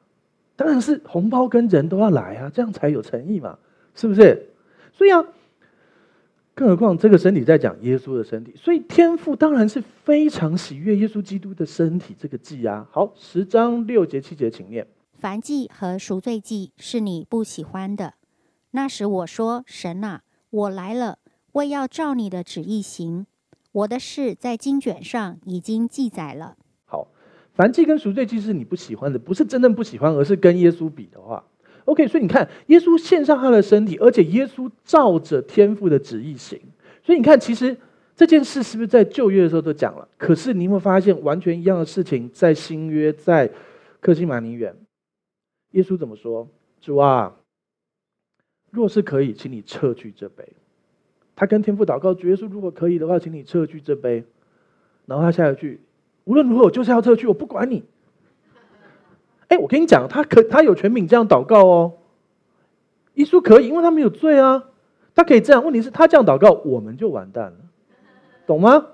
[SPEAKER 1] 当然是红包跟人都要来啊，这样才有诚意嘛，是不是？所以啊。更何况这个身体在讲耶稣的身体，所以天父当然是非常喜悦耶稣基督的身体这个祭啊。好，十章六节七节，请念。
[SPEAKER 2] 燔祭和赎罪祭是你不喜欢的。那时我说：“神啊，我来了，为要照你的旨意行。我的事在经卷上已经记载了。”
[SPEAKER 1] 好，燔祭跟赎罪祭是你不喜欢的，不是真正不喜欢，而是跟耶稣比的话。OK，所以你看，耶稣献上他的身体，而且耶稣照着天父的旨意行。所以你看，其实这件事是不是在旧约的时候都讲了？可是你有没有发现，完全一样的事情在新约，在克西马尼园，耶稣怎么说？主啊，若是可以，请你撤去这杯。他跟天父祷告，主耶稣，如果可以的话，请你撤去这杯。然后他下一句，无论如何，我就是要撤去，我不管你。哎，我跟你讲，他可他有权柄这样祷告哦。耶稣可以，因为他没有罪啊，他可以这样。问题是，他这样祷告，我们就完蛋了，懂吗？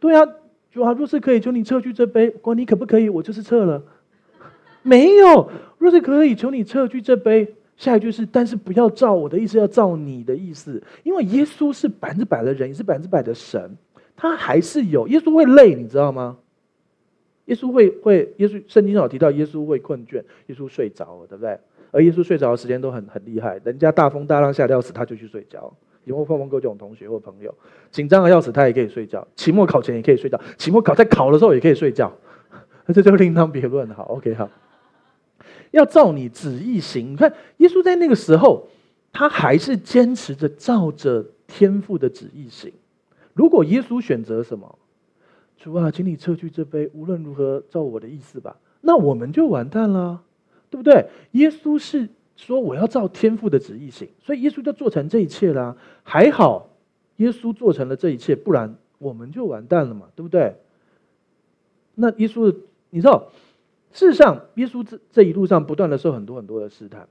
[SPEAKER 1] 对啊，主啊，若是可以，求你撤去这杯。管你可不可以，我就是撤了。没有，若是可以，求你撤去这杯。下一句是，但是不要照我的意思，要照你的意思。因为耶稣是百分之百的人，也是百分之百的神，他还是有耶稣会累，你知道吗？耶稣会会，耶稣圣经上有提到耶稣会困倦，耶稣睡着了，对不对？而耶稣睡着的时间都很很厉害，人家大风大浪下的要死，他就去睡觉。有没有碰碰过这种同学或朋友？紧张的要死，他也可以睡觉。期末考前也可以睡觉，期末考在考的时候也可以睡觉，这就另当别论。好，OK，好，要照你旨意行。你看，耶稣在那个时候，他还是坚持着照着天父的旨意行。如果耶稣选择什么？主啊，请你撤去这杯，无论如何照我的意思吧。那我们就完蛋了，对不对？耶稣是说我要照天父的旨意行，所以耶稣就做成这一切了。还好，耶稣做成了这一切，不然我们就完蛋了嘛，对不对？那耶稣，你知道，事实上，耶稣这这一路上不断的受很多很多的试探。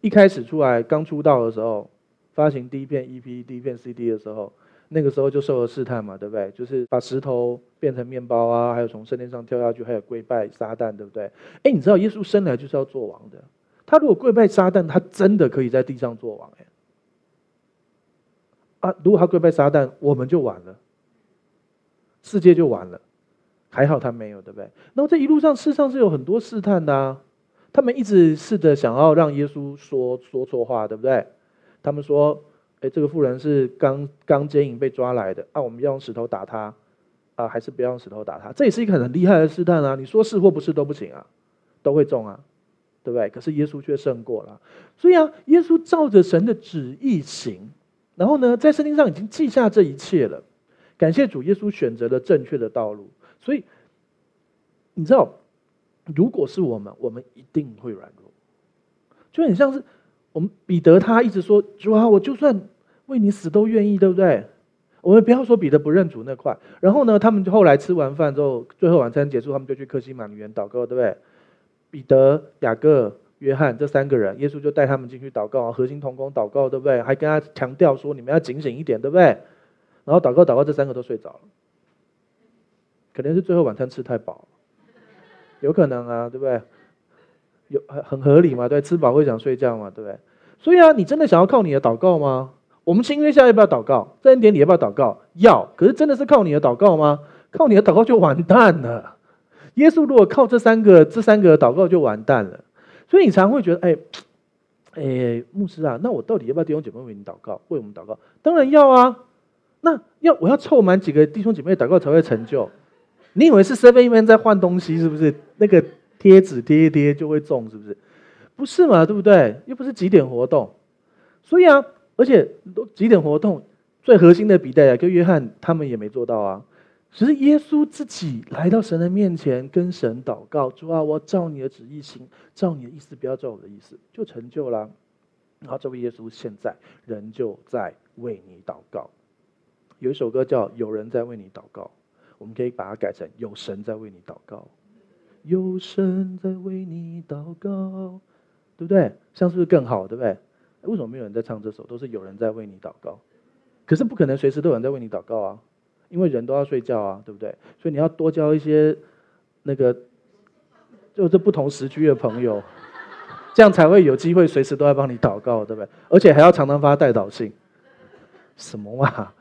[SPEAKER 1] 一开始出来刚出道的时候，发行第一片 EP、第一片 CD 的时候，那个时候就受了试探嘛，对不对？就是把石头变成面包啊，还有从圣殿上跳下去，还有跪拜撒旦，对不对？哎，你知道耶稣生来就是要做王的，他如果跪拜撒旦，他真的可以在地上做王哎。啊，如果他跪拜撒旦，我们就完了，世界就完了。还好他没有，对不对？那么这一路上，世上是有很多试探的啊。他们一直试着想要让耶稣说说错话，对不对？他们说：“哎，这个妇人是刚刚奸淫被抓来的啊，我们要用石头打他啊，还是不要用石头打他？”这也是一个很厉害的试探啊！你说是或不是都不行啊，都会中啊，对不对？可是耶稣却胜过了。所以啊，耶稣照着神的旨意行，然后呢，在圣经上已经记下这一切了。感谢主，耶稣选择了正确的道路。所以，你知道，如果是我们，我们一定会软弱，就很像是我们彼得，他一直说：“主啊，我就算为你死都愿意，对不对？”我们不要说彼得不认主那块。然后呢，他们就后来吃完饭之后，最后晚餐结束，他们就去客西马尼园祷告，对不对？彼得、雅各、约翰这三个人，耶稣就带他们进去祷告啊，和心同工祷告，对不对？还跟他强调说：“你们要警醒一点，对不对？”然后祷告祷告，这三个都睡着了。可能是最后晚餐吃太饱，有可能啊，对不对？有很很合理嘛，对，吃饱会想睡觉嘛，对不对？所以啊，你真的想要靠你的祷告吗？我们新约下要不要祷告？在恩典里要不要祷告？要。可是真的是靠你的祷告吗？靠你的祷告就完蛋了。耶稣如果靠这三个这三个祷告就完蛋了。所以你常会觉得，哎，哎，牧师啊，那我到底要不要弟兄姐妹为你祷告，为我们祷告？当然要啊。那要我要凑满几个弟兄姐妹祷告才会成就？你以为是 Seven Eleven 在换东西是不是？那个贴纸贴一贴就会中是不是？不是嘛，对不对？又不是几点活动，所以啊，而且几点活动最核心的彼得啊跟约翰他们也没做到啊。只是耶稣自己来到神的面前，跟神祷告，主啊，我照你的旨意行，照你的意思，不要照我的意思，就成就了。然后这位耶稣现在仍旧在为你祷告。有一首歌叫《有人在为你祷告》。我们可以把它改成“有神在为你祷告”，有神在为你祷告，对不对？这样是不是更好？对不对？为什么没有人在唱这首？都是有人在为你祷告，可是不可能随时都有人在为你祷告啊，因为人都要睡觉啊，对不对？所以你要多交一些那个，就是不同时区的朋友，这样才会有机会随时都在帮你祷告，对不对？而且还要常常发代祷信，什么啊？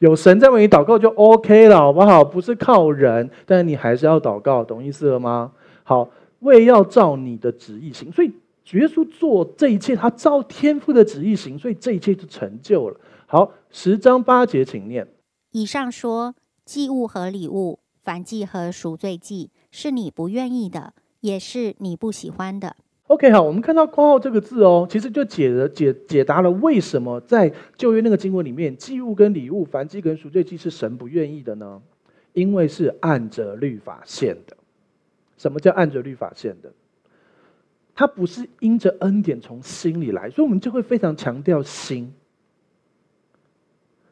[SPEAKER 1] 有神在为你祷告就 OK 了，好不好？不是靠人，但你还是要祷告，懂意思了吗？好，为要照你的旨意行，所以耶稣做这一切，他照天父的旨意行，所以这一切就成就了。好，十章八节，请念。
[SPEAKER 2] 以上说祭物和礼物，燔祭和赎罪祭，是你不愿意的，也是你不喜欢的。
[SPEAKER 1] OK，好，我们看到括号这个字哦，其实就解了解解答了为什么在旧约那个经文里面，祭物跟礼物、燔祭跟赎罪祭是神不愿意的呢？因为是按着律法献的。什么叫按着律法献的？它不是因着恩典从心里来，所以我们就会非常强调心。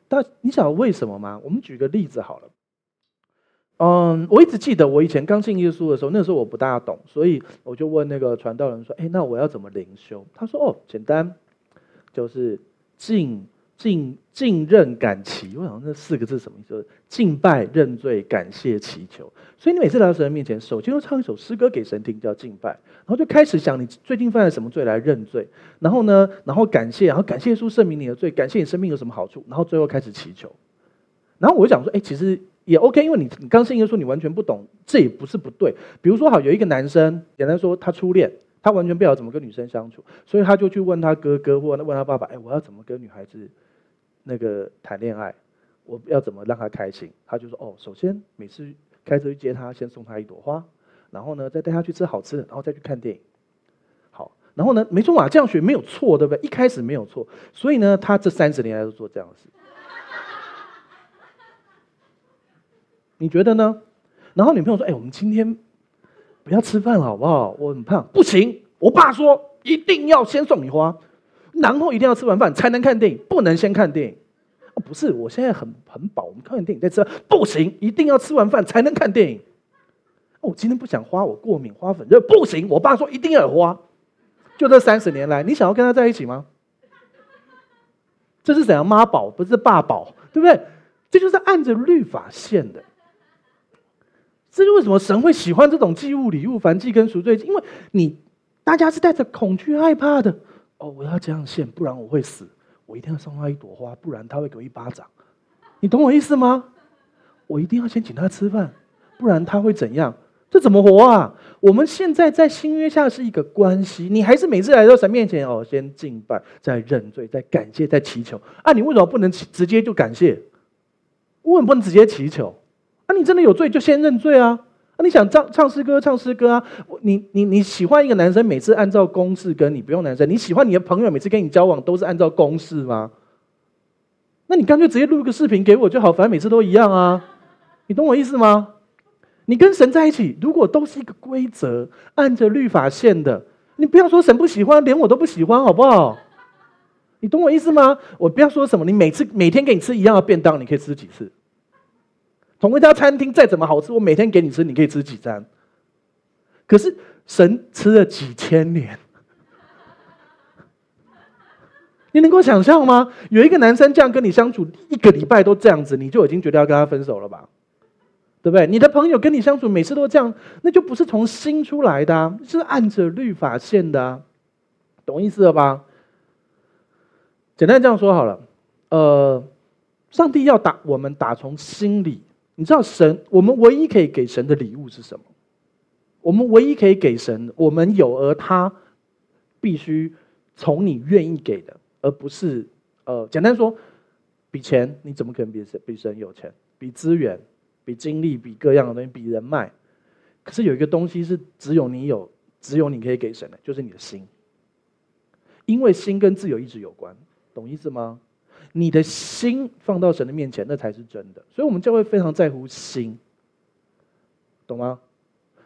[SPEAKER 1] 但你晓得为什么吗？我们举个例子好了。嗯，我一直记得我以前刚信耶稣的时候，那时候我不大懂，所以我就问那个传道人说：“哎，那我要怎么灵修？”他说：“哦，简单，就是敬敬敬认感祈。”我想这四个字什么意思？敬拜、认罪、感谢、祈求。所以你每次来到神面前，首先都唱一首诗歌给神听，叫敬拜，然后就开始想你最近犯了什么罪来认罪，然后呢，然后感谢，然后感谢耶稣赦免你的罪，感谢你生命有什么好处，然后最后开始祈求。然后我就想说：“哎，其实。”也 OK，因为你你刚信耶稣，你完全不懂，这也不是不对。比如说，好有一个男生，简单说，他初恋，他完全不晓得怎么跟女生相处，所以他就去问他哥哥或问他爸爸，哎，我要怎么跟女孩子那个谈恋爱？我要怎么让她开心？他就说，哦，首先每次开车去接她，先送她一朵花，然后呢，再带她去吃好吃的，然后再去看电影。好，然后呢，没错嘛，这样学没有错，对不对？一开始没有错，所以呢，他这三十年来都做这样的事。你觉得呢？然后女朋友说：“哎，我们今天不要吃饭了，好不好？我很胖。”不行，我爸说一定要先送你花，然后一定要吃完饭才能看电影，不能先看电影。哦，不是，我现在很很饱，我们看完电影再吃。不行，一定要吃完饭才能看电影。我今天不想花，我过敏，花粉就。不行，我爸说一定要有花。就这三十年来，你想要跟他在一起吗？这是怎样？妈宝不是爸宝，对不对？这就是按着律法献的。这是为什么神会喜欢这种祭物、礼物、燔祭跟赎罪？因为你大家是带着恐惧、害怕的。哦，我要这样献，不然我会死。我一定要送他一朵花，不然他会给我一巴掌。你懂我意思吗？我一定要先请他吃饭，不然他会怎样？这怎么活啊？我们现在在新约下是一个关系，你还是每次来到神面前哦，先敬拜，再认罪，再感谢，再祈求。啊，你为什么不能直接就感谢？为什么不能直接祈求？你真的有罪就先认罪啊！啊，你想唱唱诗歌唱诗歌啊？你你你喜欢一个男生，每次按照公式跟你不用男生，你喜欢你的朋友每次跟你交往都是按照公式吗？那你干脆直接录个视频给我就好，反正每次都一样啊！你懂我意思吗？你跟神在一起，如果都是一个规则，按着律法线的，你不要说神不喜欢，连我都不喜欢，好不好？你懂我意思吗？我不要说什么，你每次每天给你吃一样的便当，你可以吃几次？同一家餐厅再怎么好吃，我每天给你吃，你可以吃几餐？可是神吃了几千年，你能够想象吗？有一个男生这样跟你相处一个礼拜都这样子，你就已经觉得要跟他分手了吧？对不对？你的朋友跟你相处，每次都这样，那就不是从心出来的，是按着律法线的，懂意思了吧？简单这样说好了，呃，上帝要打我们，打从心里。你知道神，我们唯一可以给神的礼物是什么？我们唯一可以给神，我们有而他必须从你愿意给的，而不是呃，简单说，比钱，你怎么可能比神比神有钱？比资源？比精力，比各样的东西，比人脉，可是有一个东西是只有你有，只有你可以给神的，就是你的心。因为心跟自由意志有关，懂意思吗？你的心放到神的面前，那才是真的。所以，我们教会非常在乎心，懂吗？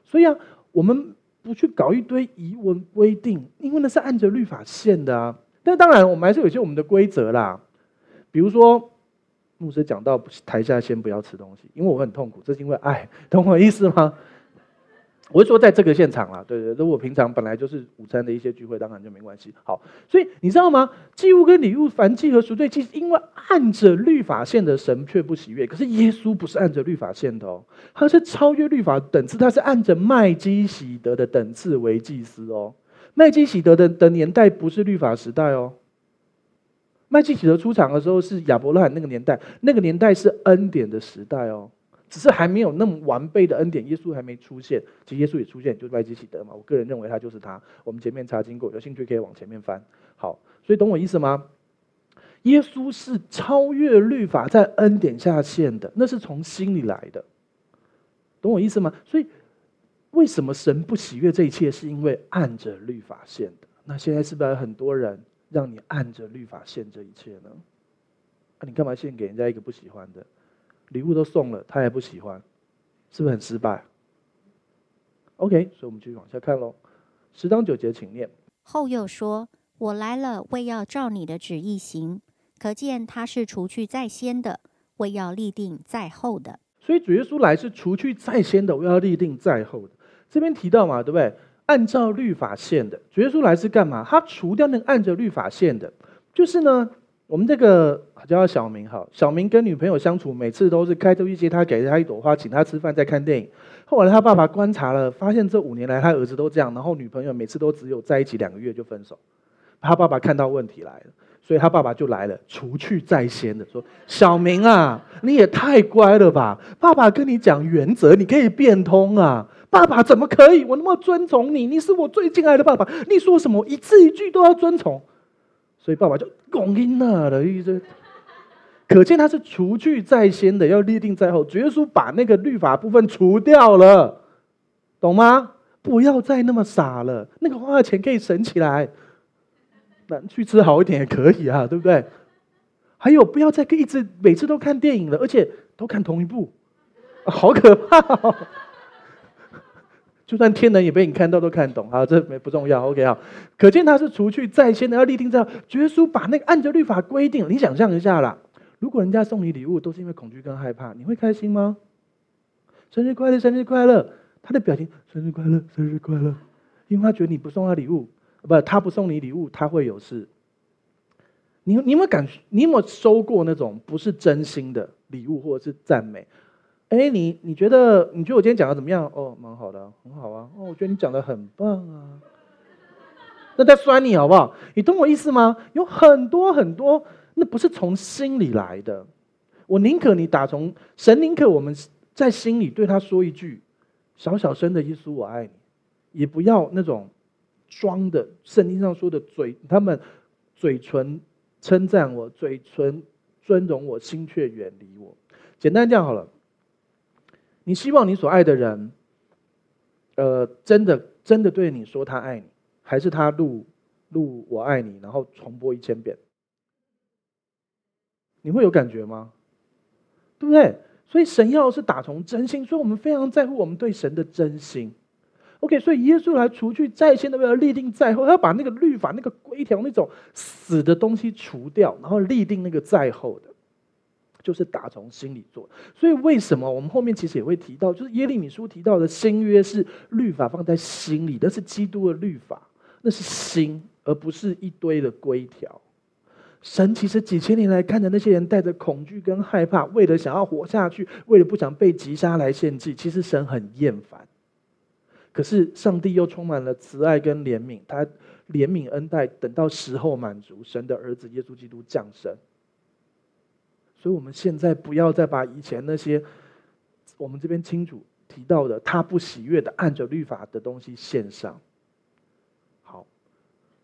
[SPEAKER 1] 所以啊，我们不去搞一堆仪文规定，因为那是按着律法献的啊。但当然，我们还是有些我们的规则啦，比如说。牧师讲到台下先不要吃东西，因为我很痛苦，这是因为爱，懂我意思吗？我是说在这个现场啦，对对，如果平常本来就是午餐的一些聚会，当然就没关系。好，所以你知道吗？祭物跟礼物、燔祭和赎罪祭，因为按着律法线的神却不喜悦。可是耶稣不是按着律法线的哦，他是超越律法等次，他是按着麦基洗德的等次为祭司哦。麦基洗德的的年代不是律法时代哦。麦基洗德出场的时候是亚伯拉罕那个年代，那个年代是恩典的时代哦，只是还没有那么完备的恩典，耶稣还没出现，其实耶稣也出现，就是麦基喜德嘛。我个人认为他就是他。我们前面查经过，有兴趣可以往前面翻。好，所以懂我意思吗？耶稣是超越律法，在恩典下献的，那是从心里来的，懂我意思吗？所以为什么神不喜悦这一切，是因为按着律法献的。那现在是不是很多人？让你按着律法献这一切呢？啊，你干嘛献给人家一个不喜欢的礼物都送了，他还不喜欢，是不是很失败？OK，所以我们继续往下看喽。十章九节，请念。
[SPEAKER 2] 后又说：“我来了，为要照你的旨意行。”可见他是除去在先的，为要立定在后的。
[SPEAKER 1] 所以主耶稣来是除去在先的，为要立定在后的。这边提到嘛，对不对？按照律法线的，主耶稣来是干嘛？他除掉那个按着律法线的，就是呢，我们这个叫小明哈，小明跟女朋友相处，每次都是开车去接他，给他一朵花，请他吃饭，再看电影。后来他爸爸观察了，发现这五年来他儿子都这样，然后女朋友每次都只有在一起两个月就分手。他爸爸看到问题来了，所以他爸爸就来了，除去在先的，说：“小明啊，你也太乖了吧！爸爸跟你讲原则，你可以变通啊。”爸爸怎么可以？我那么尊崇你，你是我最敬爱的爸爸。你说什么，一字一句都要遵从。所以爸爸就拱音了的意思。可见他是除去在先的，要立定在后。主耶稣把那个律法部分除掉了，懂吗？不要再那么傻了。那个花的钱可以省起来，那去吃好一点也可以啊，对不对？还有，不要再一直每次都看电影了，而且都看同一部，好可怕。就算天人也被你看到都看懂，好，这没不重要。OK 啊，可见他是除去在先的，要立定在绝书把那个按着律法规定，你想象一下啦，如果人家送你礼物都是因为恐惧跟害怕，你会开心吗？生日快乐，生日快乐！他的表情，生日快乐，生日快乐，因为他觉得你不送他礼物，不，他不送你礼物，他会有事。你你有没有感？你有没有收过那种不是真心的礼物或者是赞美？哎，你你觉得你觉得我今天讲的怎么样？哦，蛮好的，很好啊。哦，我觉得你讲的很棒啊。那在酸你好不好？你懂我意思吗？有很多很多，那不是从心里来的。我宁可你打从神，宁可我们在心里对他说一句小小声的“耶稣，我爱你”，也不要那种装的。圣经上说的嘴，他们嘴唇称赞我，嘴唇尊荣我，心却远离我。简单这样好了。你希望你所爱的人，呃，真的真的对你说他爱你。还是他录录我爱你，然后重播一千遍，你会有感觉吗？对不对？所以神要是打从真心，所以我们非常在乎我们对神的真心。OK，所以耶稣来除去在先的，为了立定在后，他要把那个律法、那个规条、那种死的东西除掉，然后立定那个在后的，就是打从心里做。所以为什么我们后面其实也会提到，就是耶利米书提到的新约是律法放在心里，那是基督的律法。那是心，而不是一堆的规条。神其实几千年来看着那些人带着恐惧跟害怕，为了想要活下去，为了不想被击杀来献祭，其实神很厌烦。可是上帝又充满了慈爱跟怜悯，他怜悯恩待，等到时候满足，神的儿子耶稣基督降生。所以，我们现在不要再把以前那些我们这边清楚提到的他不喜悦的按着律法的东西献上。好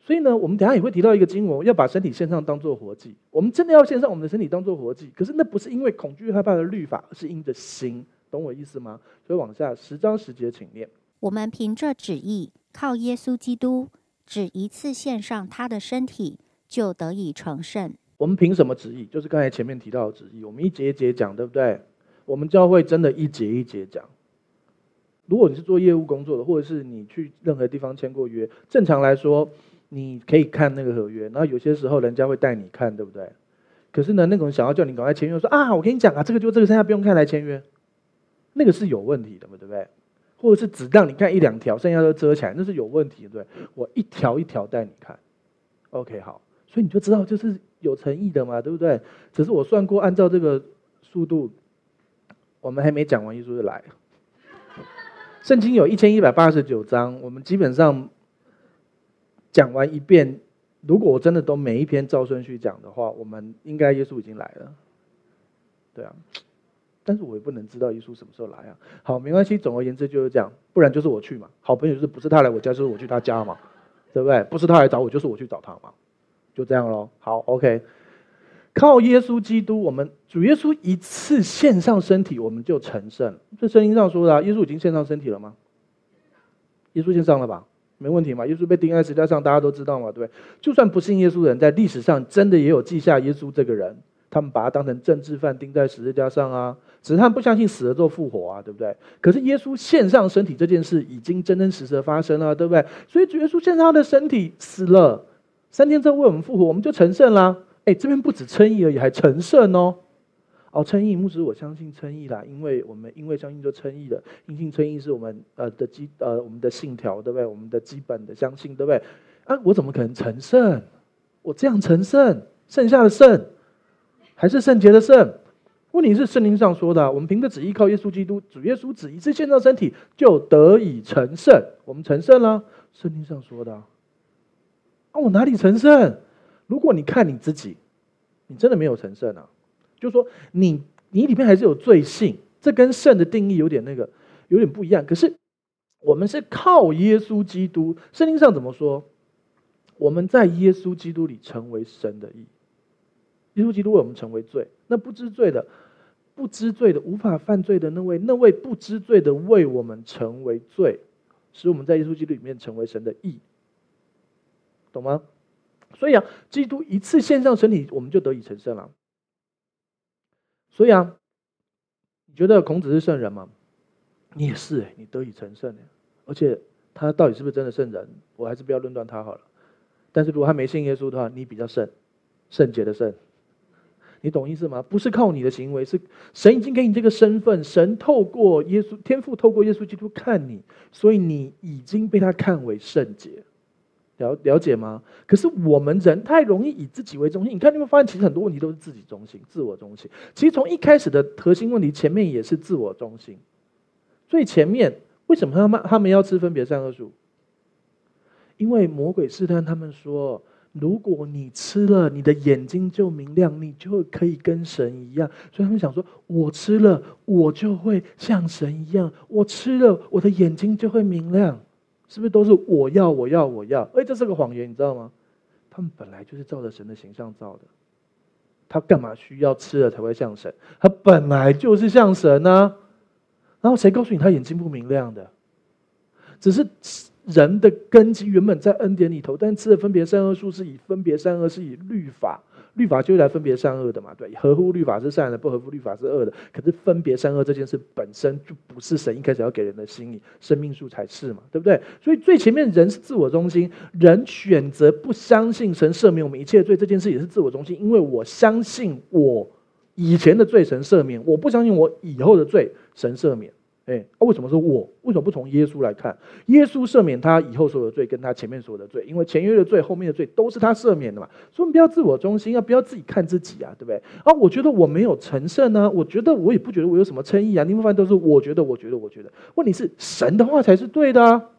[SPEAKER 1] 所以呢，我们等下也会提到一个经文，要把身体献上当做活祭。我们真的要献上我们的身体当做活祭，可是那不是因为恐惧害怕的律法，而是因着心，懂我意思吗？所以往下十章十节，请念。
[SPEAKER 2] 我们凭着旨意，靠耶稣基督，只一次献上他的身体，就得以成圣。
[SPEAKER 1] 我们凭什么旨意？就是刚才前面提到的旨意。我们一节一节讲，对不对？我们教会真的一节一节讲。如果你是做业务工作的，或者是你去任何地方签过约，正常来说。你可以看那个合约，然后有些时候人家会带你看，对不对？可是呢，那种想要叫你赶快签约，说啊，我跟你讲啊，这个就这个，剩下不用看来签约，那个是有问题的嘛，对不对？或者是只让你看一两条，剩下都遮起来，那是有问题的，对。我一条一条带你看，OK，好，所以你就知道就是有诚意的嘛，对不对？只是我算过，按照这个速度，我们还没讲完，耶稣就来。圣经有一千一百八十九章，我们基本上。讲完一遍，如果我真的都每一篇照顺序讲的话，我们应该耶稣已经来了，对啊，但是我也不能知道耶稣什么时候来啊。好，没关系，总而言之就是这样，不然就是我去嘛。好朋友就是不是他来我家，就是我去他家嘛，对不对？不是他来找我，就是我去找他嘛，就这样咯。好，OK，靠耶稣基督，我们主耶稣一次献上身体，我们就成圣。这圣经上说的啊，耶稣已经献上身体了吗？耶稣献上了吧？没问题嘛？耶稣被钉在十字架上，大家都知道嘛，对不对？就算不信耶稣的人，在历史上真的也有记下耶稣这个人，他们把他当成政治犯钉在十字架上啊。只是他不相信死了之后复活啊，对不对？可是耶稣献上身体这件事已经真真实实的发生了，对不对？所以主耶稣献上他的身体死了，三天之后为我们复活，我们就成圣啦。哎，这边不止称义而已，还成圣哦。哦，称义牧师，我相信称义啦，因为我们因为相信就称义了，因信称义是我们呃的基呃我们的信条，对不对？我们的基本的相信，对不对？啊，我怎么可能成圣？我这样成圣，剩下的圣还是圣洁的圣？问题是圣经上说的，我们凭着旨意靠耶稣基督，主耶稣只一次献上身体就得以成圣，我们成圣了。圣经上说的，我哪里成圣？如果你看你自己，你真的没有成圣啊。就是说你，你你里面还是有罪性，这跟圣的定义有点那个，有点不一样。可是我们是靠耶稣基督，圣经上怎么说？我们在耶稣基督里成为神的义，耶稣基督为我们成为罪。那不知罪的、不知罪的、无法犯罪的那位，那位不知罪的为我们成为罪，使我们在耶稣基督里面成为神的义，懂吗？所以啊，基督一次献上身体，我们就得以成圣了。所以啊，你觉得孔子是圣人吗？你也是哎，你得以成圣，而且他到底是不是真的圣人，我还是不要论断他好了。但是如果他没信耶稣的话，你比较圣，圣洁的圣，你懂意思吗？不是靠你的行为，是神已经给你这个身份，神透过耶稣天父透过耶稣基督看你，所以你已经被他看为圣洁。了了解吗？可是我们人太容易以自己为中心。你看，你会发现，其实很多问题都是自己中心、自我中心。其实从一开始的核心问题，前面也是自我中心。最前面为什么他们他们要吃分别善恶树？因为魔鬼试探他们说，如果你吃了，你的眼睛就明亮，你就可以跟神一样。所以他们想说，我吃了，我就会像神一样。我吃了，我的眼睛就会明亮。是不是都是我要我要我要？哎，这是个谎言，你知道吗？他们本来就是照着神的形象造的，他干嘛需要吃了才会像神？他本来就是像神呢、啊。然后谁告诉你他眼睛不明亮的？只是人的根基原本在恩典里头，但吃了分别善恶树是以分别善恶，是以律法。律法就是来分别善恶的嘛，对，合乎律法是善的，不合乎律法是恶的。可是分别善恶这件事本身就不是神一开始要给人的心意，生命树才是嘛，对不对？所以最前面人是自我中心，人选择不相信神赦免我们一切罪这件事也是自我中心，因为我相信我以前的罪神赦免，我不相信我以后的罪神赦免。哎，为什么是我？为什么不从耶稣来看？耶稣赦免他以后所有的罪，跟他前面所有的罪，因为前约的罪、后面的罪都是他赦免的嘛。所以我们不要自我中心，要不要自己看自己啊？对不对？啊，我觉得我没有成圣呢，我觉得我也不觉得我有什么称义啊。你们发现都是我觉得，我觉得，我觉得。问题是神的话才是对的啊。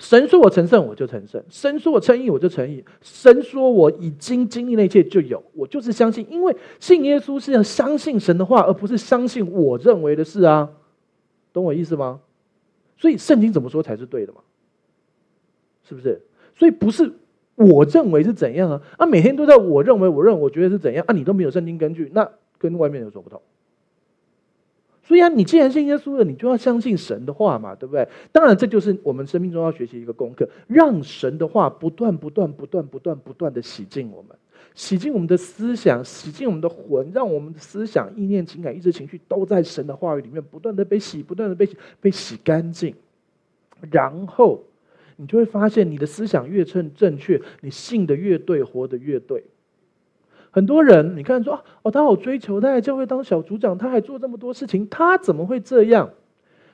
[SPEAKER 1] 神说我成圣，我就成圣；神说我称义，我就称义；神说我已经经历那一切就有，我就是相信，因为信耶稣是要相信神的话，而不是相信我认为的事啊。懂我意思吗？所以圣经怎么说才是对的嘛？是不是？所以不是我认为是怎样啊？啊，每天都在我认为、我认为、我觉得是怎样啊？你都没有圣经根据，那跟外面有什么不同？所以啊，你既然信耶稣了，你就要相信神的话嘛，对不对？当然，这就是我们生命中要学习一个功课，让神的话不断、不断、不断、不断、不断的洗净我们。洗净我们的思想，洗净我们的魂，让我们的思想、意念、情感、意志、情绪都在神的话语里面不断的被洗，不断的被洗，被洗干净。然后你就会发现，你的思想越正正确，你信的越对，活的越对。很多人你看说哦，他好追求，他在教会当小组长，他还做这么多事情，他怎么会这样？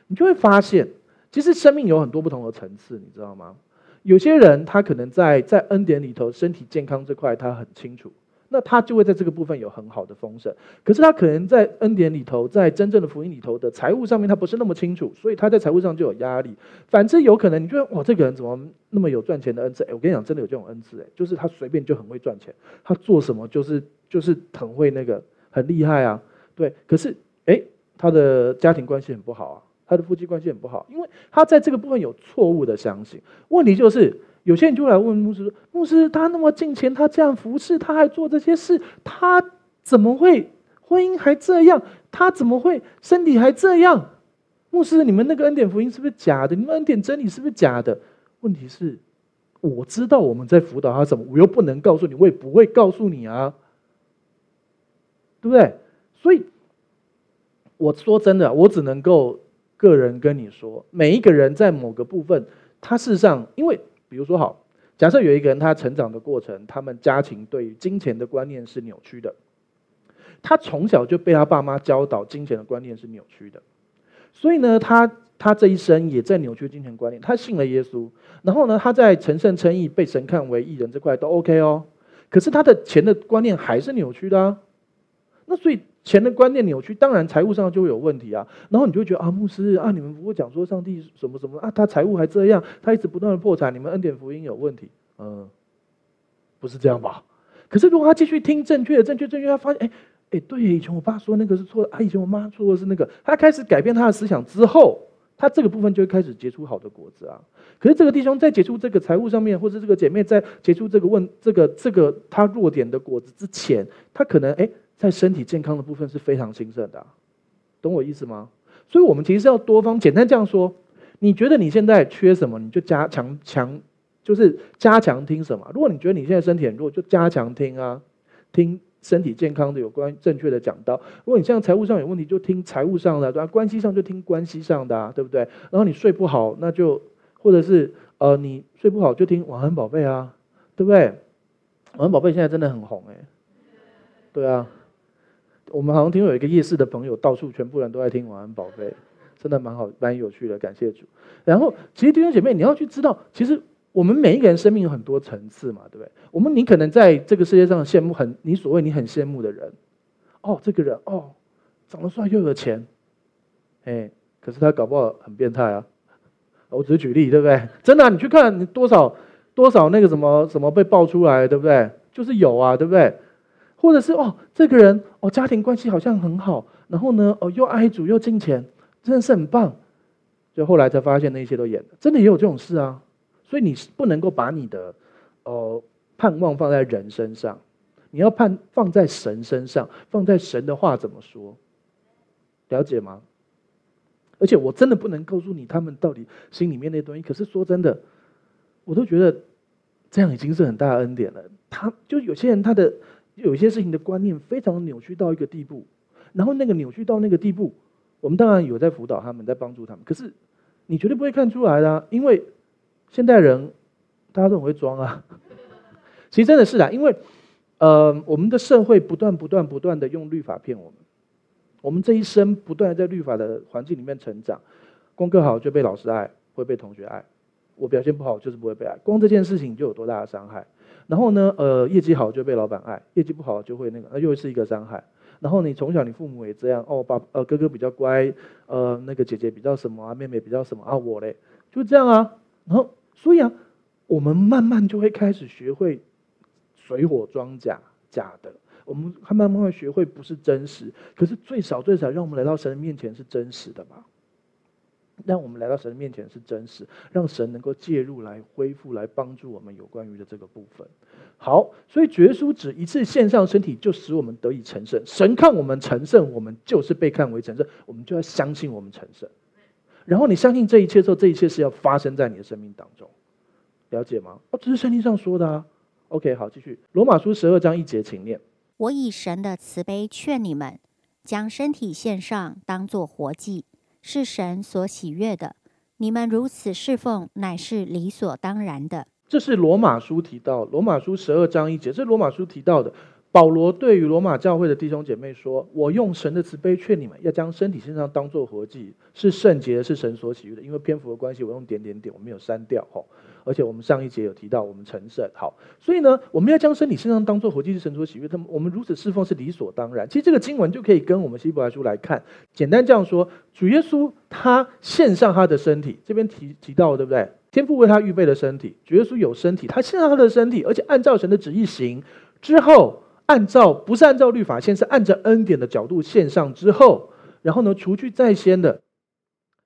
[SPEAKER 1] 你就会发现，其实生命有很多不同的层次，你知道吗？有些人他可能在在恩典里头，身体健康这块他很清楚，那他就会在这个部分有很好的丰盛。可是他可能在恩典里头，在真正的福音里头的财务上面，他不是那么清楚，所以他在财务上就有压力。反之有可能，你觉得哇，这个人怎么那么有赚钱的恩赐？哎，我跟你讲，真的有这种恩赐，哎，就是他随便就很会赚钱，他做什么就是就是很会那个很厉害啊，对。可是哎，他的家庭关系很不好啊。他的夫妻关系很不好，因为他在这个部分有错误的相信。问题就是，有些人就来问牧师说：“牧师，他那么敬虔，他这样服侍，他还做这些事，他怎么会婚姻还这样？他怎么会身体还这样？”牧师，你们那个恩典福音是不是假的？你们恩典真理是不是假的？问题是，我知道我们在辅导他什么，我又不能告诉你，我也不会告诉你啊，对不对？所以我说真的，我只能够。个人跟你说，每一个人在某个部分，他事实上，因为比如说好，假设有一个人他成长的过程，他们家庭对于金钱的观念是扭曲的，他从小就被他爸妈教导金钱的观念是扭曲的，所以呢，他他这一生也在扭曲金钱观念。他信了耶稣，然后呢，他在成圣称义被神看为义人这块都 OK 哦，可是他的钱的观念还是扭曲的啊，那所以。钱的观念扭曲，当然财务上就会有问题啊。然后你就会觉得啊，牧师啊，你们不会讲说上帝什么什么啊，他财务还这样，他一直不断的破产，你们恩典福音有问题。嗯，不是这样吧？可是如果他继续听正确的、正确、正确，他发现哎哎，对，以前我爸说那个是错的，啊，以前我妈说的是那个，他开始改变他的思想之后，他这个部分就会开始结出好的果子啊。可是这个弟兄在结出这个财务上面，或者这个姐妹在结出这个问这个这个他弱点的果子之前，他可能哎。在身体健康的部分是非常兴盛的，懂我意思吗？所以，我们其实要多方。简单这样说，你觉得你现在缺什么，你就加强强，就是加强听什么。如果你觉得你现在身体很弱，就加强听啊，听身体健康的有关正确的讲道。如果你现在财务上有问题，就听财务上的，对吧？关系上就听关系上的，对不对？然后你睡不好，那就或者是呃，你睡不好就听晚安宝贝啊，对不对？晚安宝贝现在真的很红哎，对啊。我们好像听有一个夜市的朋友，到处全部人都在听晚安宝贝，真的蛮好，蛮有趣的，感谢主。然后，其实弟兄姐妹，你要去知道，其实我们每一个人生命有很多层次嘛，对不对？我们你可能在这个世界上羡慕很你所谓你很羡慕的人，哦，这个人哦，长得帅又有钱，哎，可是他搞不好很变态啊。我只是举例，对不对？真的，你去看你多少多少那个什么什么被爆出来，对不对？就是有啊，对不对？或者是哦，这个人哦，家庭关系好像很好，然后呢，哦，又爱主又金钱，真的是很棒。就后来才发现那些都演的，真的也有这种事啊。所以你是不能够把你的哦盼望放在人身上，你要盼放在神身上，放在神的话怎么说？了解吗？而且我真的不能告诉你他们到底心里面那东西。可是说真的，我都觉得这样已经是很大的恩典了。他就有些人他的有些事情的观念非常扭曲到一个地步，然后那个扭曲到那个地步，我们当然有在辅导他们，在帮助他们。可是你绝对不会看出来的，因为现代人大家都很会装啊。其实真的是啊，因为呃，我们的社会不断不断不断的用律法骗我们。我们这一生不断在律法的环境里面成长，功课好就被老师爱，会被同学爱；我表现不好就是不会被爱。光这件事情就有多大的伤害。然后呢，呃，业绩好就被老板爱，业绩不好就会那个，那又是一个伤害。然后你从小你父母也这样，哦，爸呃哥哥比较乖，呃那个姐姐比较什么啊，妹妹比较什么啊，我嘞就这样啊。然后所以啊，我们慢慢就会开始学会水火装甲，假的。我们还慢慢会学会不是真实，可是最少最少让我们来到神面前是真实的吧？让我们来到神的面前是真实，让神能够介入来恢复、来帮助我们有关于的这个部分。好，所以主耶稣只一次献上身体就使我们得以成圣。神看我们成圣，我们就是被看为成圣，我们就要相信我们成圣。然后你相信这一切之后，这一切是要发生在你的生命当中，了解吗？哦，这是圣经上说的啊。OK，好，继续。罗马书十二章一节，请念。
[SPEAKER 2] 我以神的慈悲劝你们，将身体献上，当作活祭，是神所喜悦的。你们如此侍奉，乃是理所当然的。
[SPEAKER 1] 这是罗马书提到，罗马书十二章一节，这是罗马书提到的。保罗对于罗马教会的弟兄姐妹说：“我用神的慈悲劝你们，要将身体身上，当做活祭，是圣洁，是神所喜悦的。”因为篇幅的关系，我用点点点，我没有删掉哈。而且我们上一节有提到，我们成圣好，所以呢，我们要将身体身上当做活祭，是神所喜悦。他们我们如此侍奉是理所当然。其实这个经文就可以跟我们希伯来书来看，简单这样说：主耶稣他献上他的身体，这边提提到对不对？天父为他预备的身体，主耶稣有身体，他献上他的身体，而且按照神的旨意行之后，按照不是按照律法献，是按照恩典的角度献上之后，然后呢，除去在先的，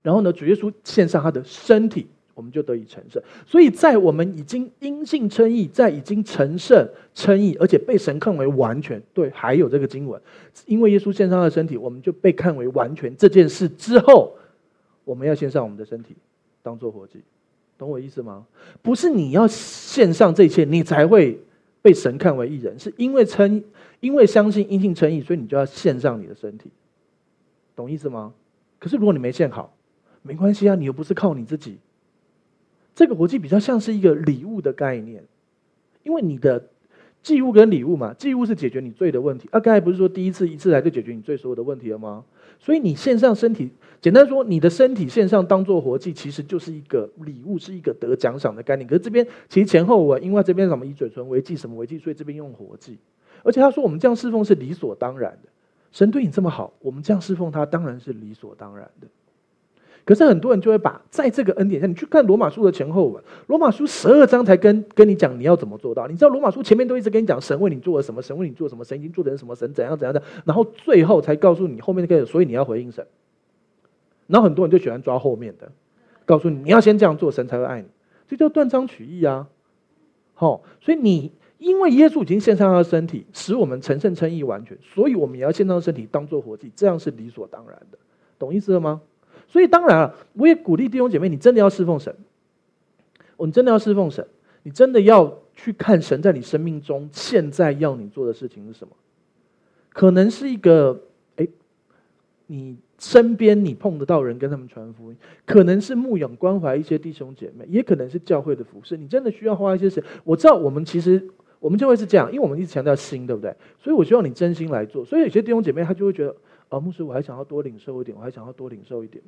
[SPEAKER 1] 然后呢，主耶稣献上他的身体。我们就得以成圣，所以在我们已经因信称义，在已经成圣称义，而且被神看为完全。对，还有这个经文，因为耶稣献上的身体，我们就被看为完全。这件事之后，我们要献上我们的身体，当做活祭，懂我意思吗？不是你要献上这一切，你才会被神看为义人，是因为称，因为相信因信称义，所以你就要献上你的身体，懂意思吗？可是如果你没献好，没关系啊，你又不是靠你自己。这个活祭比较像是一个礼物的概念，因为你的祭物跟礼物嘛，祭物是解决你罪的问题。啊，刚才不是说第一次一次来就解决你罪所有的问题了吗？所以你献上身体，简单说，你的身体献上当做活祭，其实就是一个礼物，是一个得奖赏的概念。可是这边其实前后文，因为这边什么以嘴唇为祭，什么为祭，所以这边用活祭。而且他说我们这样侍奉是理所当然的，神对你这么好，我们这样侍奉他当然是理所当然的。可是很多人就会把在这个恩典下，你去看罗马书的前后文，罗马书十二章才跟跟你讲你要怎么做到。你知道罗马书前面都一直跟你讲神为你做了什么，神为你做什么，神已经做成什么，神怎样怎样的，然后最后才告诉你后面那个，所以你要回应神。然后很多人就喜欢抓后面的，告诉你你要先这样做，神才会爱你，这叫断章取义啊。好，所以你因为耶稣已经献上他的身体，使我们成圣称义完全，所以我们也要献上身体当做活祭，这样是理所当然的，懂意思了吗？所以当然了，我也鼓励弟兄姐妹，你真的要侍奉神，我你真的要侍奉神，你真的要去看神在你生命中现在要你做的事情是什么？可能是一个，哎，你身边你碰得到人跟他们传福音，可能是牧养关怀一些弟兄姐妹，也可能是教会的服事。你真的需要花一些时间。我知道我们其实我们就会是这样，因为我们一直强调心，对不对？所以我希望你真心来做。所以有些弟兄姐妹他就会觉得。啊，牧师，我还想要多领受一点，我还想要多领受一点，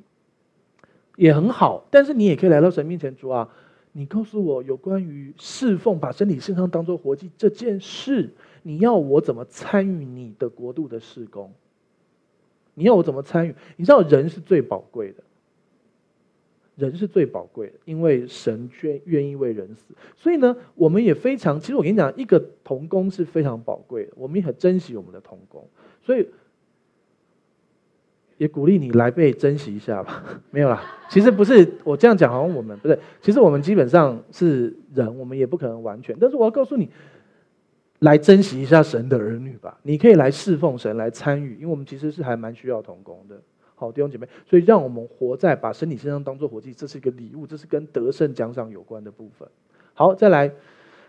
[SPEAKER 1] 也很好。但是你也可以来到神面前，主啊，你告诉我有关于侍奉，把身体献上当做活祭这件事，你要我怎么参与你的国度的事工？你要我怎么参与？你知道人是最宝贵的，人是最宝贵的，因为神愿愿意为人死，所以呢，我们也非常。其实我跟你讲，一个童工是非常宝贵的，我们也很珍惜我们的童工，所以也鼓励你来被珍惜一下吧。没有啦，其实不是我这样讲，好像我们不对，其实我们基本上是人，我们也不可能完全。但是我要告诉你。来珍惜一下神的儿女吧，你可以来侍奉神，来参与，因为我们其实是还蛮需要同工的。好，弟兄姐妹，所以让我们活在把身体身上当做活祭，这是一个礼物，这是跟得胜奖赏有关的部分。好，再来，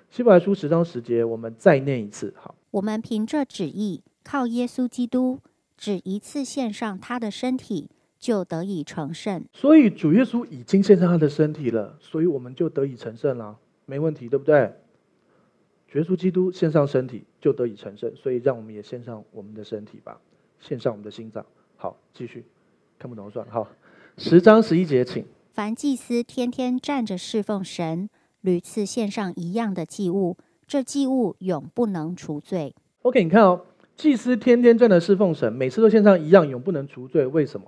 [SPEAKER 1] 希伯来书十章十节，我们再念一次。好，
[SPEAKER 2] 我们凭着旨意，靠耶稣基督，只一次献上他的身体，就得以成圣。
[SPEAKER 1] 所以主耶稣已经献上他的身体了，所以我们就得以成圣了，没问题，对不对？耶稣基督献上身体就得以成圣，所以让我们也献上我们的身体吧，献上我们的心脏。好，继续，看不懂算了。好，十章十一节，请。
[SPEAKER 2] 凡祭司天天站着侍奉神，屡次献上一样的祭物，这祭物永不能除罪。
[SPEAKER 1] OK，你看哦，祭司天天站着侍奉神，每次都献上一样，永不能除罪。为什么？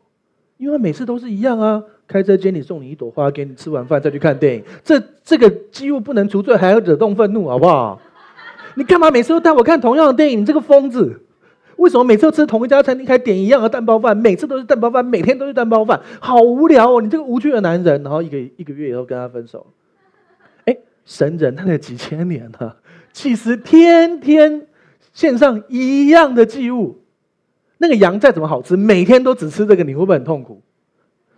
[SPEAKER 1] 因为每次都是一样啊，开车接你，送你一朵花，给你吃完饭再去看电影。这这个祭物不能除罪，还要惹动愤怒，好不好？你干嘛每次都带我看同样的电影？你这个疯子！为什么每次都吃同一家餐厅还点一样的蛋包饭？每次都是蛋包饭，每天都是蛋包饭，好无聊哦！你这个无趣的男人。然后一个一个月以后跟他分手。哎，神人他了几千年了，其实天天献上一样的祭物，那个羊再怎么好吃，每天都只吃这个，你会不会很痛苦？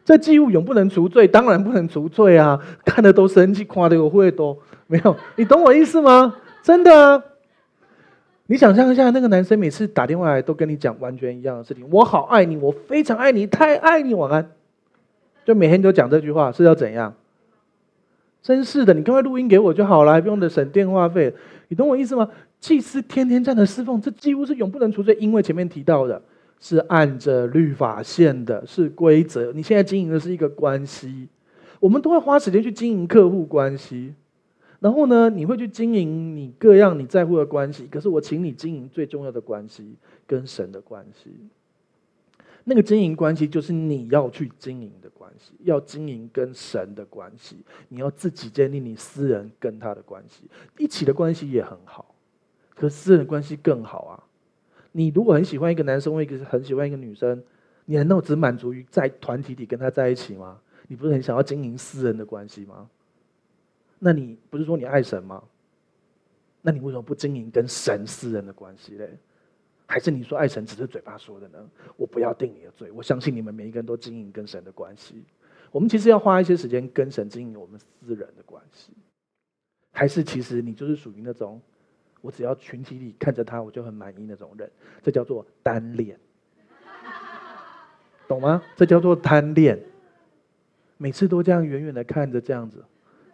[SPEAKER 1] 这祭物永不能除罪，当然不能除罪啊！看得都生气，夸得我会都没有，你懂我意思吗？真的啊！你想象一下，那个男生每次打电话来都跟你讲完全一样的事情。我好爱你，我非常爱你，太爱你，晚安。就每天都讲这句话，是要怎样？真是的，你赶快录音给我就好了，还不用的省电话费。你懂我意思吗？祭司天天站着侍奉，这几乎是永不能除罪，因为前面提到的是按着律法线的，是规则。你现在经营的是一个关系，我们都会花时间去经营客户关系。然后呢，你会去经营你各样你在乎的关系，可是我请你经营最重要的关系，跟神的关系。那个经营关系就是你要去经营的关系，要经营跟神的关系，你要自己建立你私人跟他的关系，一起的关系也很好，可私人的关系更好啊。你如果很喜欢一个男生，或一个很喜欢一个女生，你难道只满足于在团体里跟他在一起吗？你不是很想要经营私人的关系吗？那你不是说你爱神吗？那你为什么不经营跟神私人的关系嘞？还是你说爱神只是嘴巴说的呢？我不要定你的罪，我相信你们每一个人都经营跟神的关系。我们其实要花一些时间跟神经营我们私人的关系，还是其实你就是属于那种我只要群体里看着他我就很满意那种人？这叫做单恋，懂吗？这叫做单恋，每次都这样远远的看着这样子。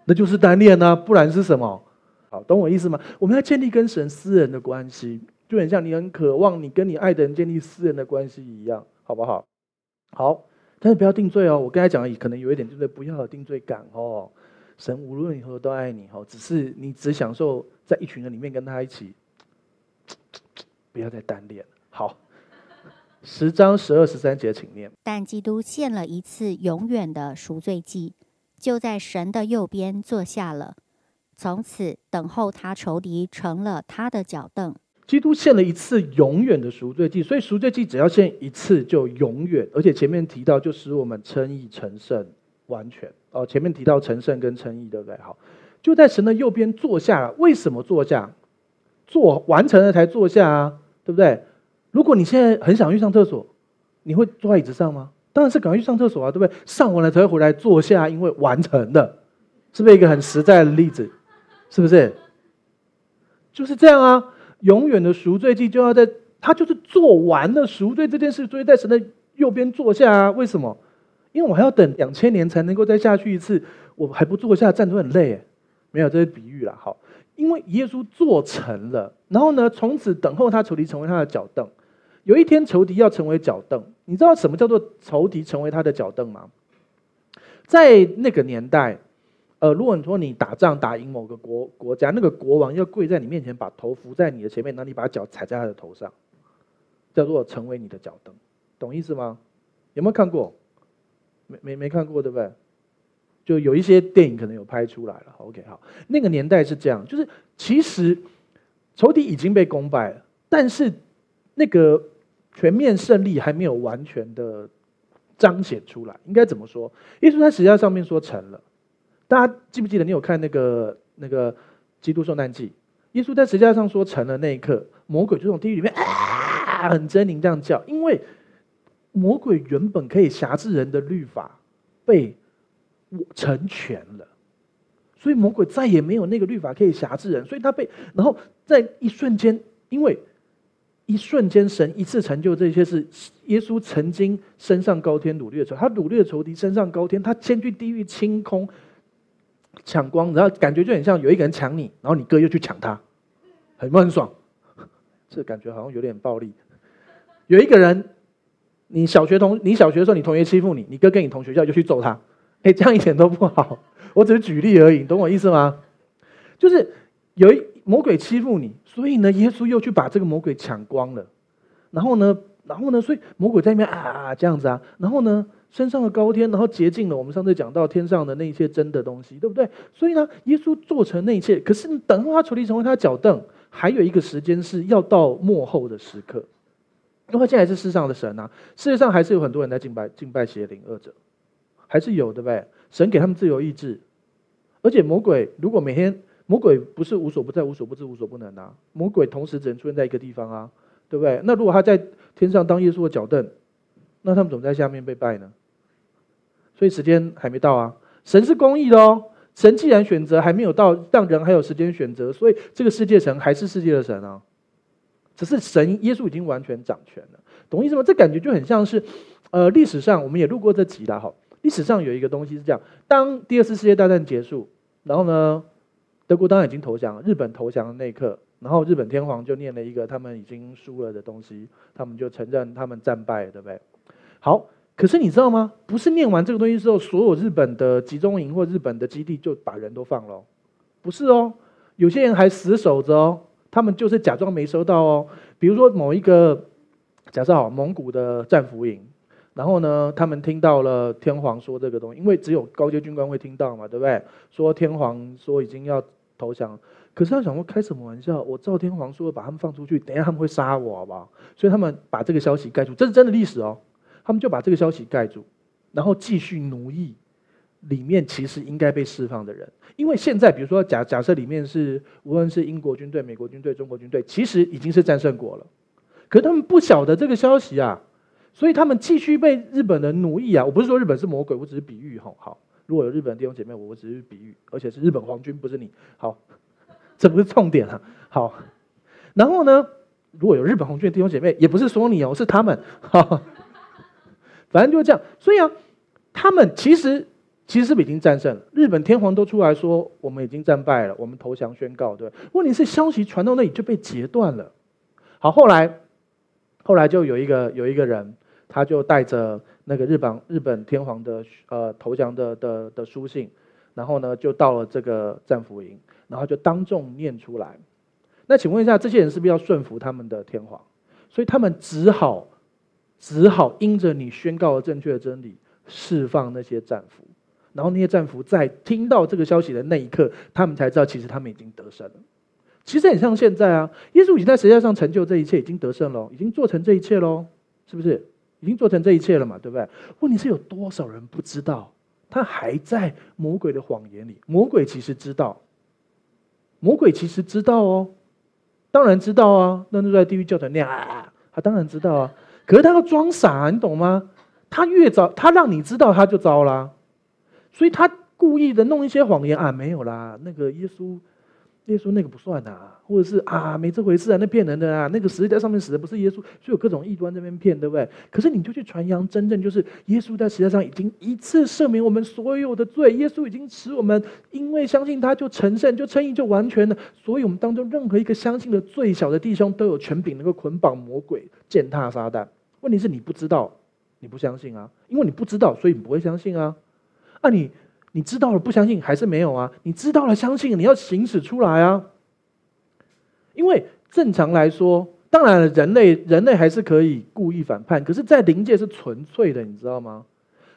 [SPEAKER 1] 那就是单恋啊，不然是什么？好，懂我意思吗？我们要建立跟神私人的关系，就很像你很渴望你跟你爱的人建立私人的关系一样，好不好？好，但是不要定罪哦。我刚才讲的可能有一点，就是不要有定罪感哦。神无论如何都爱你哦，只是你只享受在一群人里面跟他一起，不要再单恋。好，十章十二十三节，请念。
[SPEAKER 2] 但基督献了一次永远的赎罪祭。就在神的右边坐下了，从此等候他仇敌成了他的脚凳。
[SPEAKER 1] 基督献了一次永远的赎罪祭，所以赎罪祭只要献一次就永远，而且前面提到就使我们称义成圣完全哦。前面提到成圣跟称义，对不对？好，就在神的右边坐下了。为什么坐下？做完成了才坐下啊，对不对？如果你现在很想去上厕所，你会坐在椅子上吗？当然是赶快去上厕所啊，对不对？上完了才会回来坐下，因为完成的，是不是一个很实在的例子？是不是？就是这样啊！永远的赎罪祭就要在他就是做完了赎罪这件事，所以在神的右边坐下啊。为什么？因为我还要等两千年才能够再下去一次，我还不坐下站着很累。没有，这是比喻了。好，因为耶稣做成了，然后呢，从此等候他仇敌成为他的脚凳。有一天仇敌要成为脚凳，你知道什么叫做仇敌成为他的脚凳吗？在那个年代，呃，如果你说你打仗打赢某个国国家，那个国王要跪在你面前，把头伏在你的前面，然后你把脚踩在他的头上，叫做成为你的脚凳，懂意思吗？有没有看过？没没没看过对不对？就有一些电影可能有拍出来了。OK，好，那个年代是这样，就是其实仇敌已经被攻败了，但是那个全面胜利还没有完全的彰显出来。应该怎么说？耶稣在十字架上面说成了。大家记不记得？你有看那个那个基督受难记？耶稣在十字架上说成了那一刻，魔鬼就从地狱里面啊，很狰狞这样叫，因为魔鬼原本可以辖制人的律法被成全了，所以魔鬼再也没有那个律法可以辖制人，所以他被然后在一瞬间，因为一瞬间神一次成就这些事，耶稣曾经升上高天掳掠仇，他掳掠仇敌升上高天，他先去地狱清空。抢光，然后感觉就很像有一个人抢你，然后你哥又去抢他，很不很爽？这感觉好像有点暴力。有一个人，你小学同你小学的时候，你同学欺负你，你哥跟你同学校就去揍他，哎，这样一点都不好。我只是举例而已，懂我意思吗？就是有一魔鬼欺负你，所以呢，耶稣又去把这个魔鬼抢光了。然后呢，然后呢，所以魔鬼在那边啊这样子啊，然后呢？升上了高天，然后洁净了我们上次讲到天上的那一些真的东西，对不对？所以呢，耶稣做成那一切，可是你等他处理成为他脚凳，还有一个时间是要到末后的时刻，因为现在是世上的神啊，世界上还是有很多人在敬拜敬拜邪灵恶者，还是有的呗。神给他们自由意志，而且魔鬼如果每天魔鬼不是无所不在、无所不知、无所不能啊，魔鬼同时只能出现在一个地方啊，对不对？那如果他在天上当耶稣的脚凳，那他们怎么在下面被拜呢？所以时间还没到啊！神是公义的哦。神既然选择还没有到，让人还有时间选择，所以这个世界神还是世界的神啊。只是神耶稣已经完全掌权了，懂意思吗？这感觉就很像是，呃，历史上我们也录过这集了哈。历史上有一个东西是这样：当第二次世界大战结束，然后呢，德国当然已经投降了，日本投降的那一刻，然后日本天皇就念了一个他们已经输了的东西，他们就承认他们战败了，对不对？好。可是你知道吗？不是念完这个东西之后，所有日本的集中营或日本的基地就把人都放了，不是哦。有些人还死守着哦，他们就是假装没收到哦。比如说某一个，假设好蒙古的战俘营，然后呢，他们听到了天皇说这个东西，因为只有高阶军官会听到嘛，对不对？说天皇说已经要投降，可是他想说开什么玩笑？我照天皇说把他们放出去，等一下他们会杀我，好不好？所以他们把这个消息盖住，这是真的历史哦。他们就把这个消息盖住，然后继续奴役里面其实应该被释放的人。因为现在，比如说假假设里面是无论是英国军队、美国军队、中国军队，其实已经是战胜国了。可是他们不晓得这个消息啊，所以他们继续被日本人奴役啊。我不是说日本是魔鬼，我只是比喻。吼，好，如果有日本弟兄姐妹，我只是比喻，而且是日本皇军，不是你。好，这不是重点啊。好，然后呢，如果有日本皇军的弟兄姐妹，也不是说你哦，是他们。好。反正就是这样，所以啊，他们其实其实是不是已经战胜了？日本天皇都出来说，我们已经战败了，我们投降宣告，对。问题是消息传到那里就被截断了。好，后来后来就有一个有一个人，他就带着那个日本日本天皇的呃投降的的的书信，然后呢就到了这个战俘营，然后就当众念出来。那请问一下，这些人是不是要顺服他们的天皇？所以他们只好。只好因着你宣告了正确的真理，释放那些战俘，然后那些战俘在听到这个消息的那一刻，他们才知道其实他们已经得胜了。其实很像现在啊，耶稣已经在十字架上成就这一切，已经得胜了，已经做成这一切喽，是不是？已经做成这一切了嘛，对不对？问题是有多少人不知道？他还在魔鬼的谎言里。魔鬼其实知道，魔鬼其实知道哦，当然知道啊，那就在地狱教堂那样啊，他当然知道啊。可是他要装傻，你懂吗？他越早，他让你知道，他就糟了。所以他故意的弄一些谎言啊，没有啦，那个耶稣，耶稣那个不算呐，或者是啊，没这回事啊，那骗人的啊，那个十字架上面死的不是耶稣，所以有各种异端在那边骗，对不对？可是你就去传扬真正就是耶稣在十字架上已经一次赦免我们所有的罪，耶稣已经使我们因为相信他就成圣，就称义，就完全了。所以我们当中任何一个相信的最小的弟兄都有权柄能够捆绑魔鬼，践踏撒旦。问题是你不知道，你不相信啊，因为你不知道，所以你不会相信啊。那，你你知道了不相信还是没有啊？你知道了相信，你要行使出来啊。因为正常来说，当然了，人类人类还是可以故意反叛，可是，在灵界是纯粹的，你知道吗？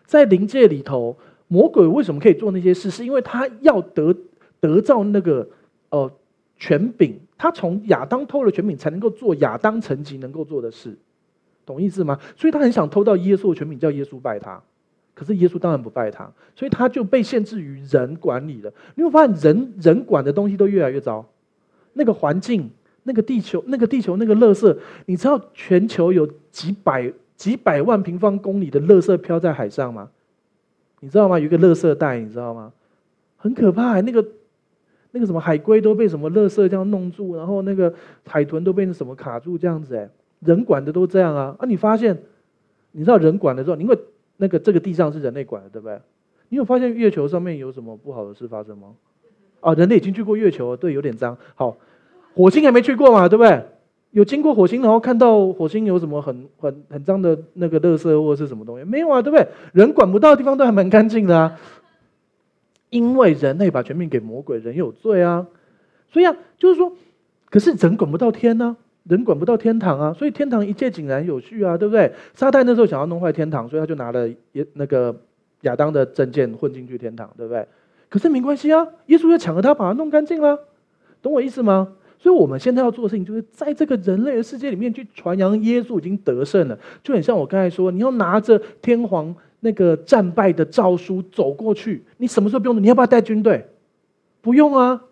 [SPEAKER 1] 在灵界里头，魔鬼为什么可以做那些事？是因为他要得得到那个呃权柄，他从亚当偷了权柄，才能够做亚当层级能够做的事，懂意思吗？所以他很想偷到耶稣的权柄，叫耶稣拜他。可是耶稣当然不拜他，所以他就被限制于人管理了。你会发现人，人管的东西都越来越糟。那个环境，那个地球，那个地球，那个垃圾，你知道全球有几百几百万平方公里的垃圾飘在海上吗？你知道吗？有一个垃圾袋，你知道吗？很可怕，那个那个什么海龟都被什么垃圾这样弄住，然后那个海豚都被什么卡住这样子，哎，人管的都这样啊！啊，你发现，你知道人管的时候，因为那个这个地上是人类管的，对不对？你有发现月球上面有什么不好的事发生吗？啊，人类已经去过月球了，对，有点脏。好，火星还没去过嘛，对不对？有经过火星，然后看到火星有什么很很很脏的那个垃圾或者是什么东西？没有啊，对不对？人管不到的地方都还蛮干净的啊。因为人类把权柄给魔鬼，人有罪啊。所以啊，就是说，可是人管不到天呢、人管不到天堂啊。所以天堂一切井然有序啊，对不对？撒旦那时候想要弄坏天堂，所以他就拿了耶那个亚当的证件混进去天堂，对不对？可是没关系啊，耶稣就抢了他，把他弄干净了，懂我意思吗？所以我们现在要做的事情，就是在这个人类的世界里面去传扬耶稣已经得胜了，就很像我刚才说，你要拿着天皇那个战败的诏书走过去，你什么时候不用？你要不要带军队？不用啊，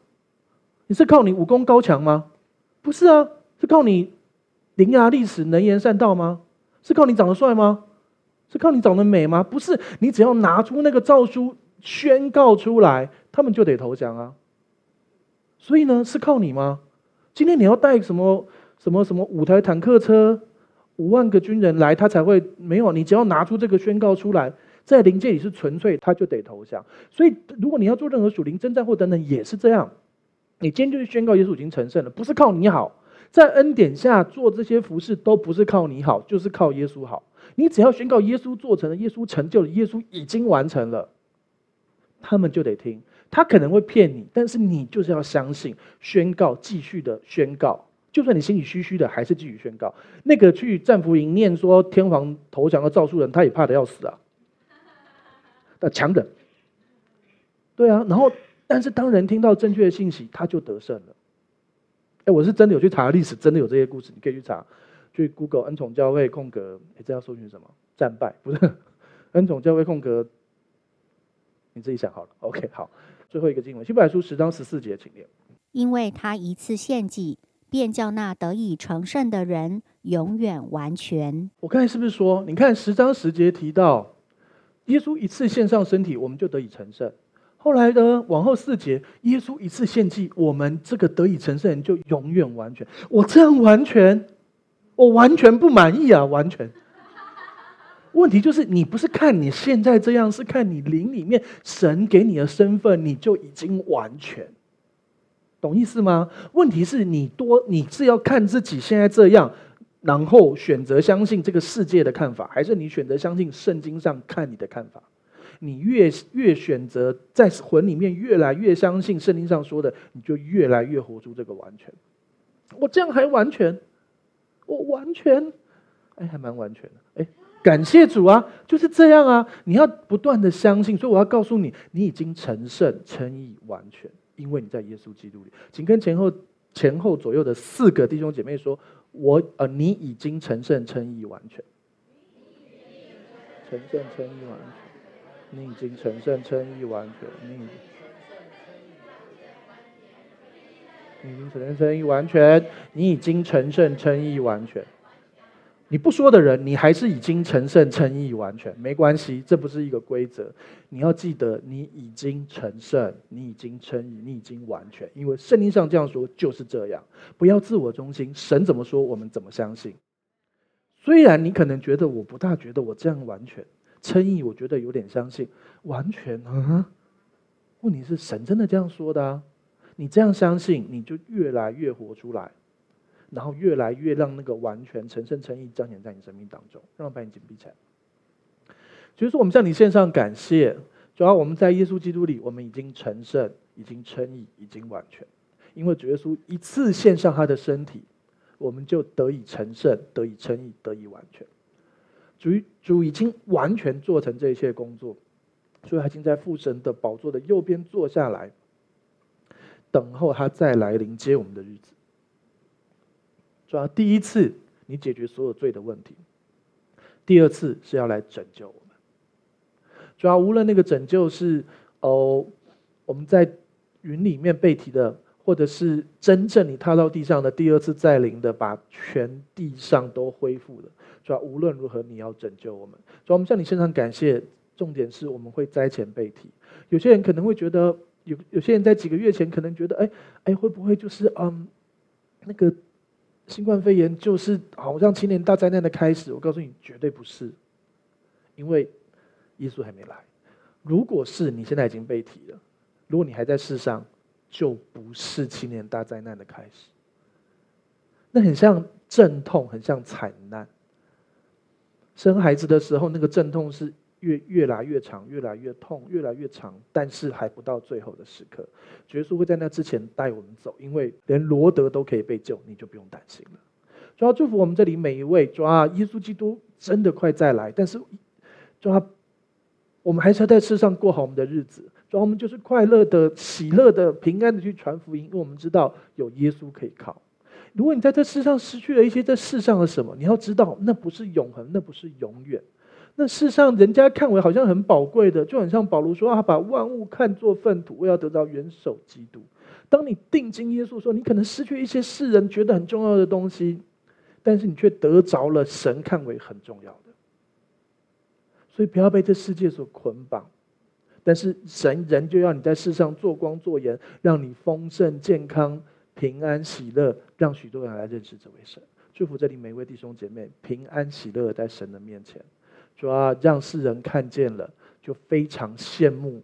[SPEAKER 1] 你是靠你武功高强吗？不是啊，是靠你伶牙俐齿、能言善道吗？是靠你长得帅吗？是靠你长得美吗？不是，你只要拿出那个诏书。宣告出来，他们就得投降啊。所以呢，是靠你吗？今天你要带什么什么什么五台坦克车、五万个军人来，他才会没有。你只要拿出这个宣告出来，在灵界里是纯粹，他就得投降。所以，如果你要做任何属灵征战或等等，也是这样。你今天就是宣告耶稣已经成圣了，不是靠你好，在恩典下做这些服饰都不是靠你好，就是靠耶稣好。你只要宣告耶稣做成了，耶稣成就了，耶稣已经完成了。他们就得听，他可能会骗你，但是你就是要相信，宣告，继续的宣告，就算你心里虚虚的，还是继续宣告。那个去战俘营念说天皇投降的诏书人，他也怕的要死啊，那强的，对啊。然后，但是当人听到正确的信息，他就得胜了。哎，我是真的有去查历史，真的有这些故事，你可以去查，去 Google 恩宠教会空格，哎，这要搜寻什么？战败不是 恩宠教会空格。你自己想好了，OK，好，最后一个经文，希伯来书十章十四节，请念。
[SPEAKER 2] 因为他一次献祭，便叫那得以成圣的人永远完全。
[SPEAKER 1] 我刚才是不是说，你看十章十节提到，耶稣一次献上身体，我们就得以成圣。后来呢，往后四节，耶稣一次献祭，我们这个得以成圣人就永远完全。我这样完全，我完全不满意啊，完全。问题就是，你不是看你现在这样，是看你灵里面神给你的身份，你就已经完全，懂意思吗？问题是你多，你是要看自己现在这样，然后选择相信这个世界的看法，还是你选择相信圣经上看你的看法？你越越选择在魂里面越来越相信圣经上说的，你就越来越活出这个完全。我这样还完全？我完全？哎，还蛮完全的，哎。感谢主啊，就是这样啊！你要不断的相信，所以我要告诉你，你已经成圣、称义、完全，因为你在耶稣基督里。请跟前后前后左右的四个弟兄姐妹说：“我呃，你已经成圣、称义、完全。”成圣、称义、完全。你已经成圣、称义、完全。你已经成圣、称义、完全。你已经成圣、称义、完全。你不说的人，你还是已经成圣、称义、完全，没关系，这不是一个规则。你要记得，你已经成圣，你已经称义，你已经完全，因为圣经上这样说，就是这样。不要自我中心，神怎么说，我们怎么相信。虽然你可能觉得我不大觉得我这样完全称义，我觉得有点相信完全啊。问题是神真的这样说的啊？你这样相信，你就越来越活出来。然后越来越让那个完全成圣称义彰显在你生命当中，让我把眼睛闭起来。就是说，我们向你献上感谢，主要我们在耶稣基督里，我们已经成圣，已经称义，已经完全。因为主耶稣一次献上他的身体，我们就得以成圣，得以称义，得以完全。主主已经完全做成这一切工作，所以他已经在父神的宝座的右边坐下来，等候他再来临接我们的日子。主要第一次你解决所有罪的问题，第二次是要来拯救我们。主要无论那个拯救是哦，我们在云里面被提的。或者是真正你踏到地上的第二次再临的，把全地上都恢复了。主要无论如何，你要拯救我们。主要我们向你献上感谢。重点是我们会灾前被提。有些人可能会觉得，有有些人在几个月前可能觉得，哎哎，会不会就是嗯，那个新冠肺炎就是好像青年大灾难的开始？我告诉你，绝对不是，因为耶稣还没来。如果是你现在已经被提了，如果你还在世上。就不是七年大灾难的开始，那很像阵痛，很像惨难。生孩子的时候，那个阵痛是越越来越长，越来越痛，越来越长，但是还不到最后的时刻。耶稣会在那之前带我们走，因为连罗德都可以被救，你就不用担心了。主要祝福我们这里每一位，主要耶稣基督真的快再来，但是主要我们还是要在世上过好我们的日子。主要我们就是快乐的、喜乐的、平安的去传福音，因为我们知道有耶稣可以靠。如果你在这世上失去了一些在世上的什么，你要知道，那不是永恒，那不是永远。那世上人家看为好像很宝贵的，就很像保罗说：“啊，把万物看作粪土，为要得到元首基督。”当你定睛耶稣说，你可能失去一些世人觉得很重要的东西，但是你却得着了神看为很重要的。所以不要被这世界所捆绑。但是神人就要你在世上做光做盐，让你丰盛、健康、平安、喜乐，让许多人来认识这位神。祝福这里每一位弟兄姐妹平安喜乐在神的面前，主要让世人看见了，就非常羡慕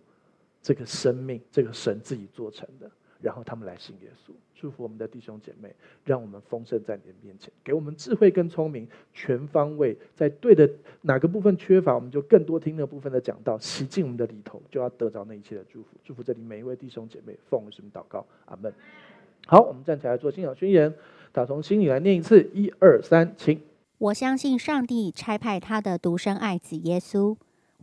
[SPEAKER 1] 这个生命，这个神自己做成的，然后他们来信耶稣。祝福我们的弟兄姐妹，让我们丰盛在你的面前，给我们智慧跟聪明，全方位在对的哪个部分缺乏，我们就更多听那部分的讲道，洗净我们的里头，就要得着那一切的祝福。祝福这里每一位弟兄姐妹，奉什么祷告？阿门。好，我们站起来做信仰宣言，打从心里来念一次，一二三，请。
[SPEAKER 2] 我相信上帝差派他的独生爱子耶稣，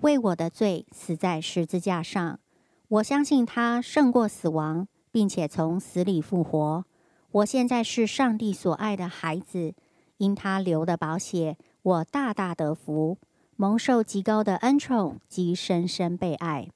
[SPEAKER 2] 为我的罪死在十字架上。我相信他胜过死亡。并且从死里复活。我现在是上帝所爱的孩子，因他流的宝血，我大大得福，蒙受极高的恩宠及深深被爱。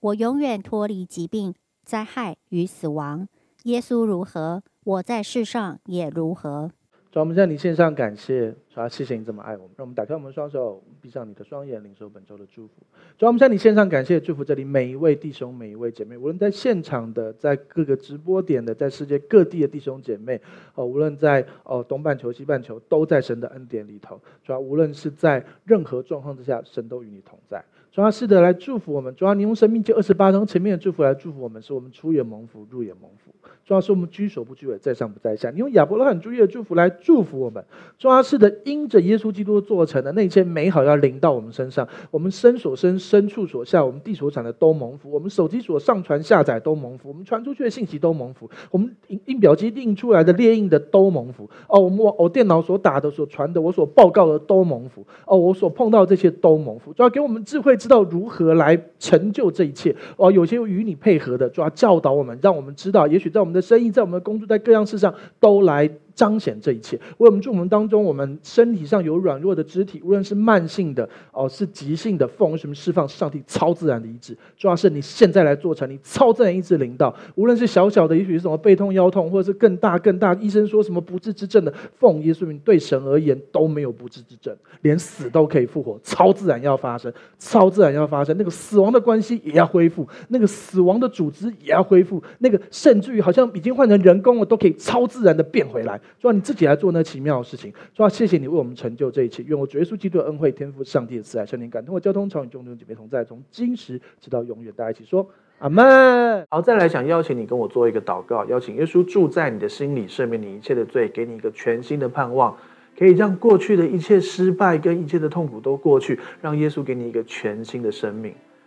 [SPEAKER 2] 我永远脱离疾病、灾害与死亡。耶稣如何，我在世上也如何。
[SPEAKER 1] 主，我们向你献上感谢，主啊，谢谢你这么爱我们。让我们打开我们双手，闭上你的双眼，领受本周的祝福。主，我们向你献上感谢，祝福这里每一位弟兄、每一位姐妹，无论在现场的，在各个直播点的，在世界各地的弟兄姐妹，哦，无论在哦东半球、西半球，都在神的恩典里头。主啊，无论是在任何状况之下，神都与你同在。主啊，是的，来祝福我们。主啊，你用生命就二十八章前面的祝福来祝福我们，使我们出也蒙福，入也蒙福。主要是我们居首不居尾，在上不在下。你用亚伯拉罕、主义的祝福来祝福我们。主要是的，因着耶稣基督做成的那些美好要临到我们身上。我们身所生、身处所下，我们地所产的都蒙福。我们手机所上传下载都蒙福。我们传出去的信息都蒙福。我们印印表机印出来的列印的都蒙福。哦，我们我电脑所打的、所传的、我所报告的都蒙福。哦，我所碰到这些都蒙福。主要给我们智慧，知道如何来成就这一切。哦，有些与你配合的，主要教导我们，让我们知道，也许在我们的生意，在我们的工作，在各样事上都来。彰显这一切，为我们祝我们当中，我们身体上有软弱的肢体，无论是慢性的哦，是急性的，奉什么释放上帝超自然的医治，主要是你现在来做成，你超自然医治领到，无论是小小的，也许是什么背痛腰痛，或者是更大更大，医生说什么不治之症的，奉耶稣名，对神而言都没有不治之症，连死都可以复活，超自然要发生，超自然要发生，那个死亡的关系也要恢复，那个死亡的组织也要恢复，那个甚至于好像已经换成人工了，都可以超自然的变回来。说你自己来做那奇妙的事情，说谢谢你为我们成就这一切。愿我主耶稣基督的恩惠、天赋上帝的慈爱、圣灵感动我交通，常与众弟兄姐妹同在，从今时直到永远。大家一起说阿门。好，再来想邀请你跟我做一个祷告，邀请耶稣住在你的心里，赦免你一切的罪，给你一个全新的盼望，可以让过去的一切失败跟一切的痛苦都过去，让耶稣给你一个全新的生命。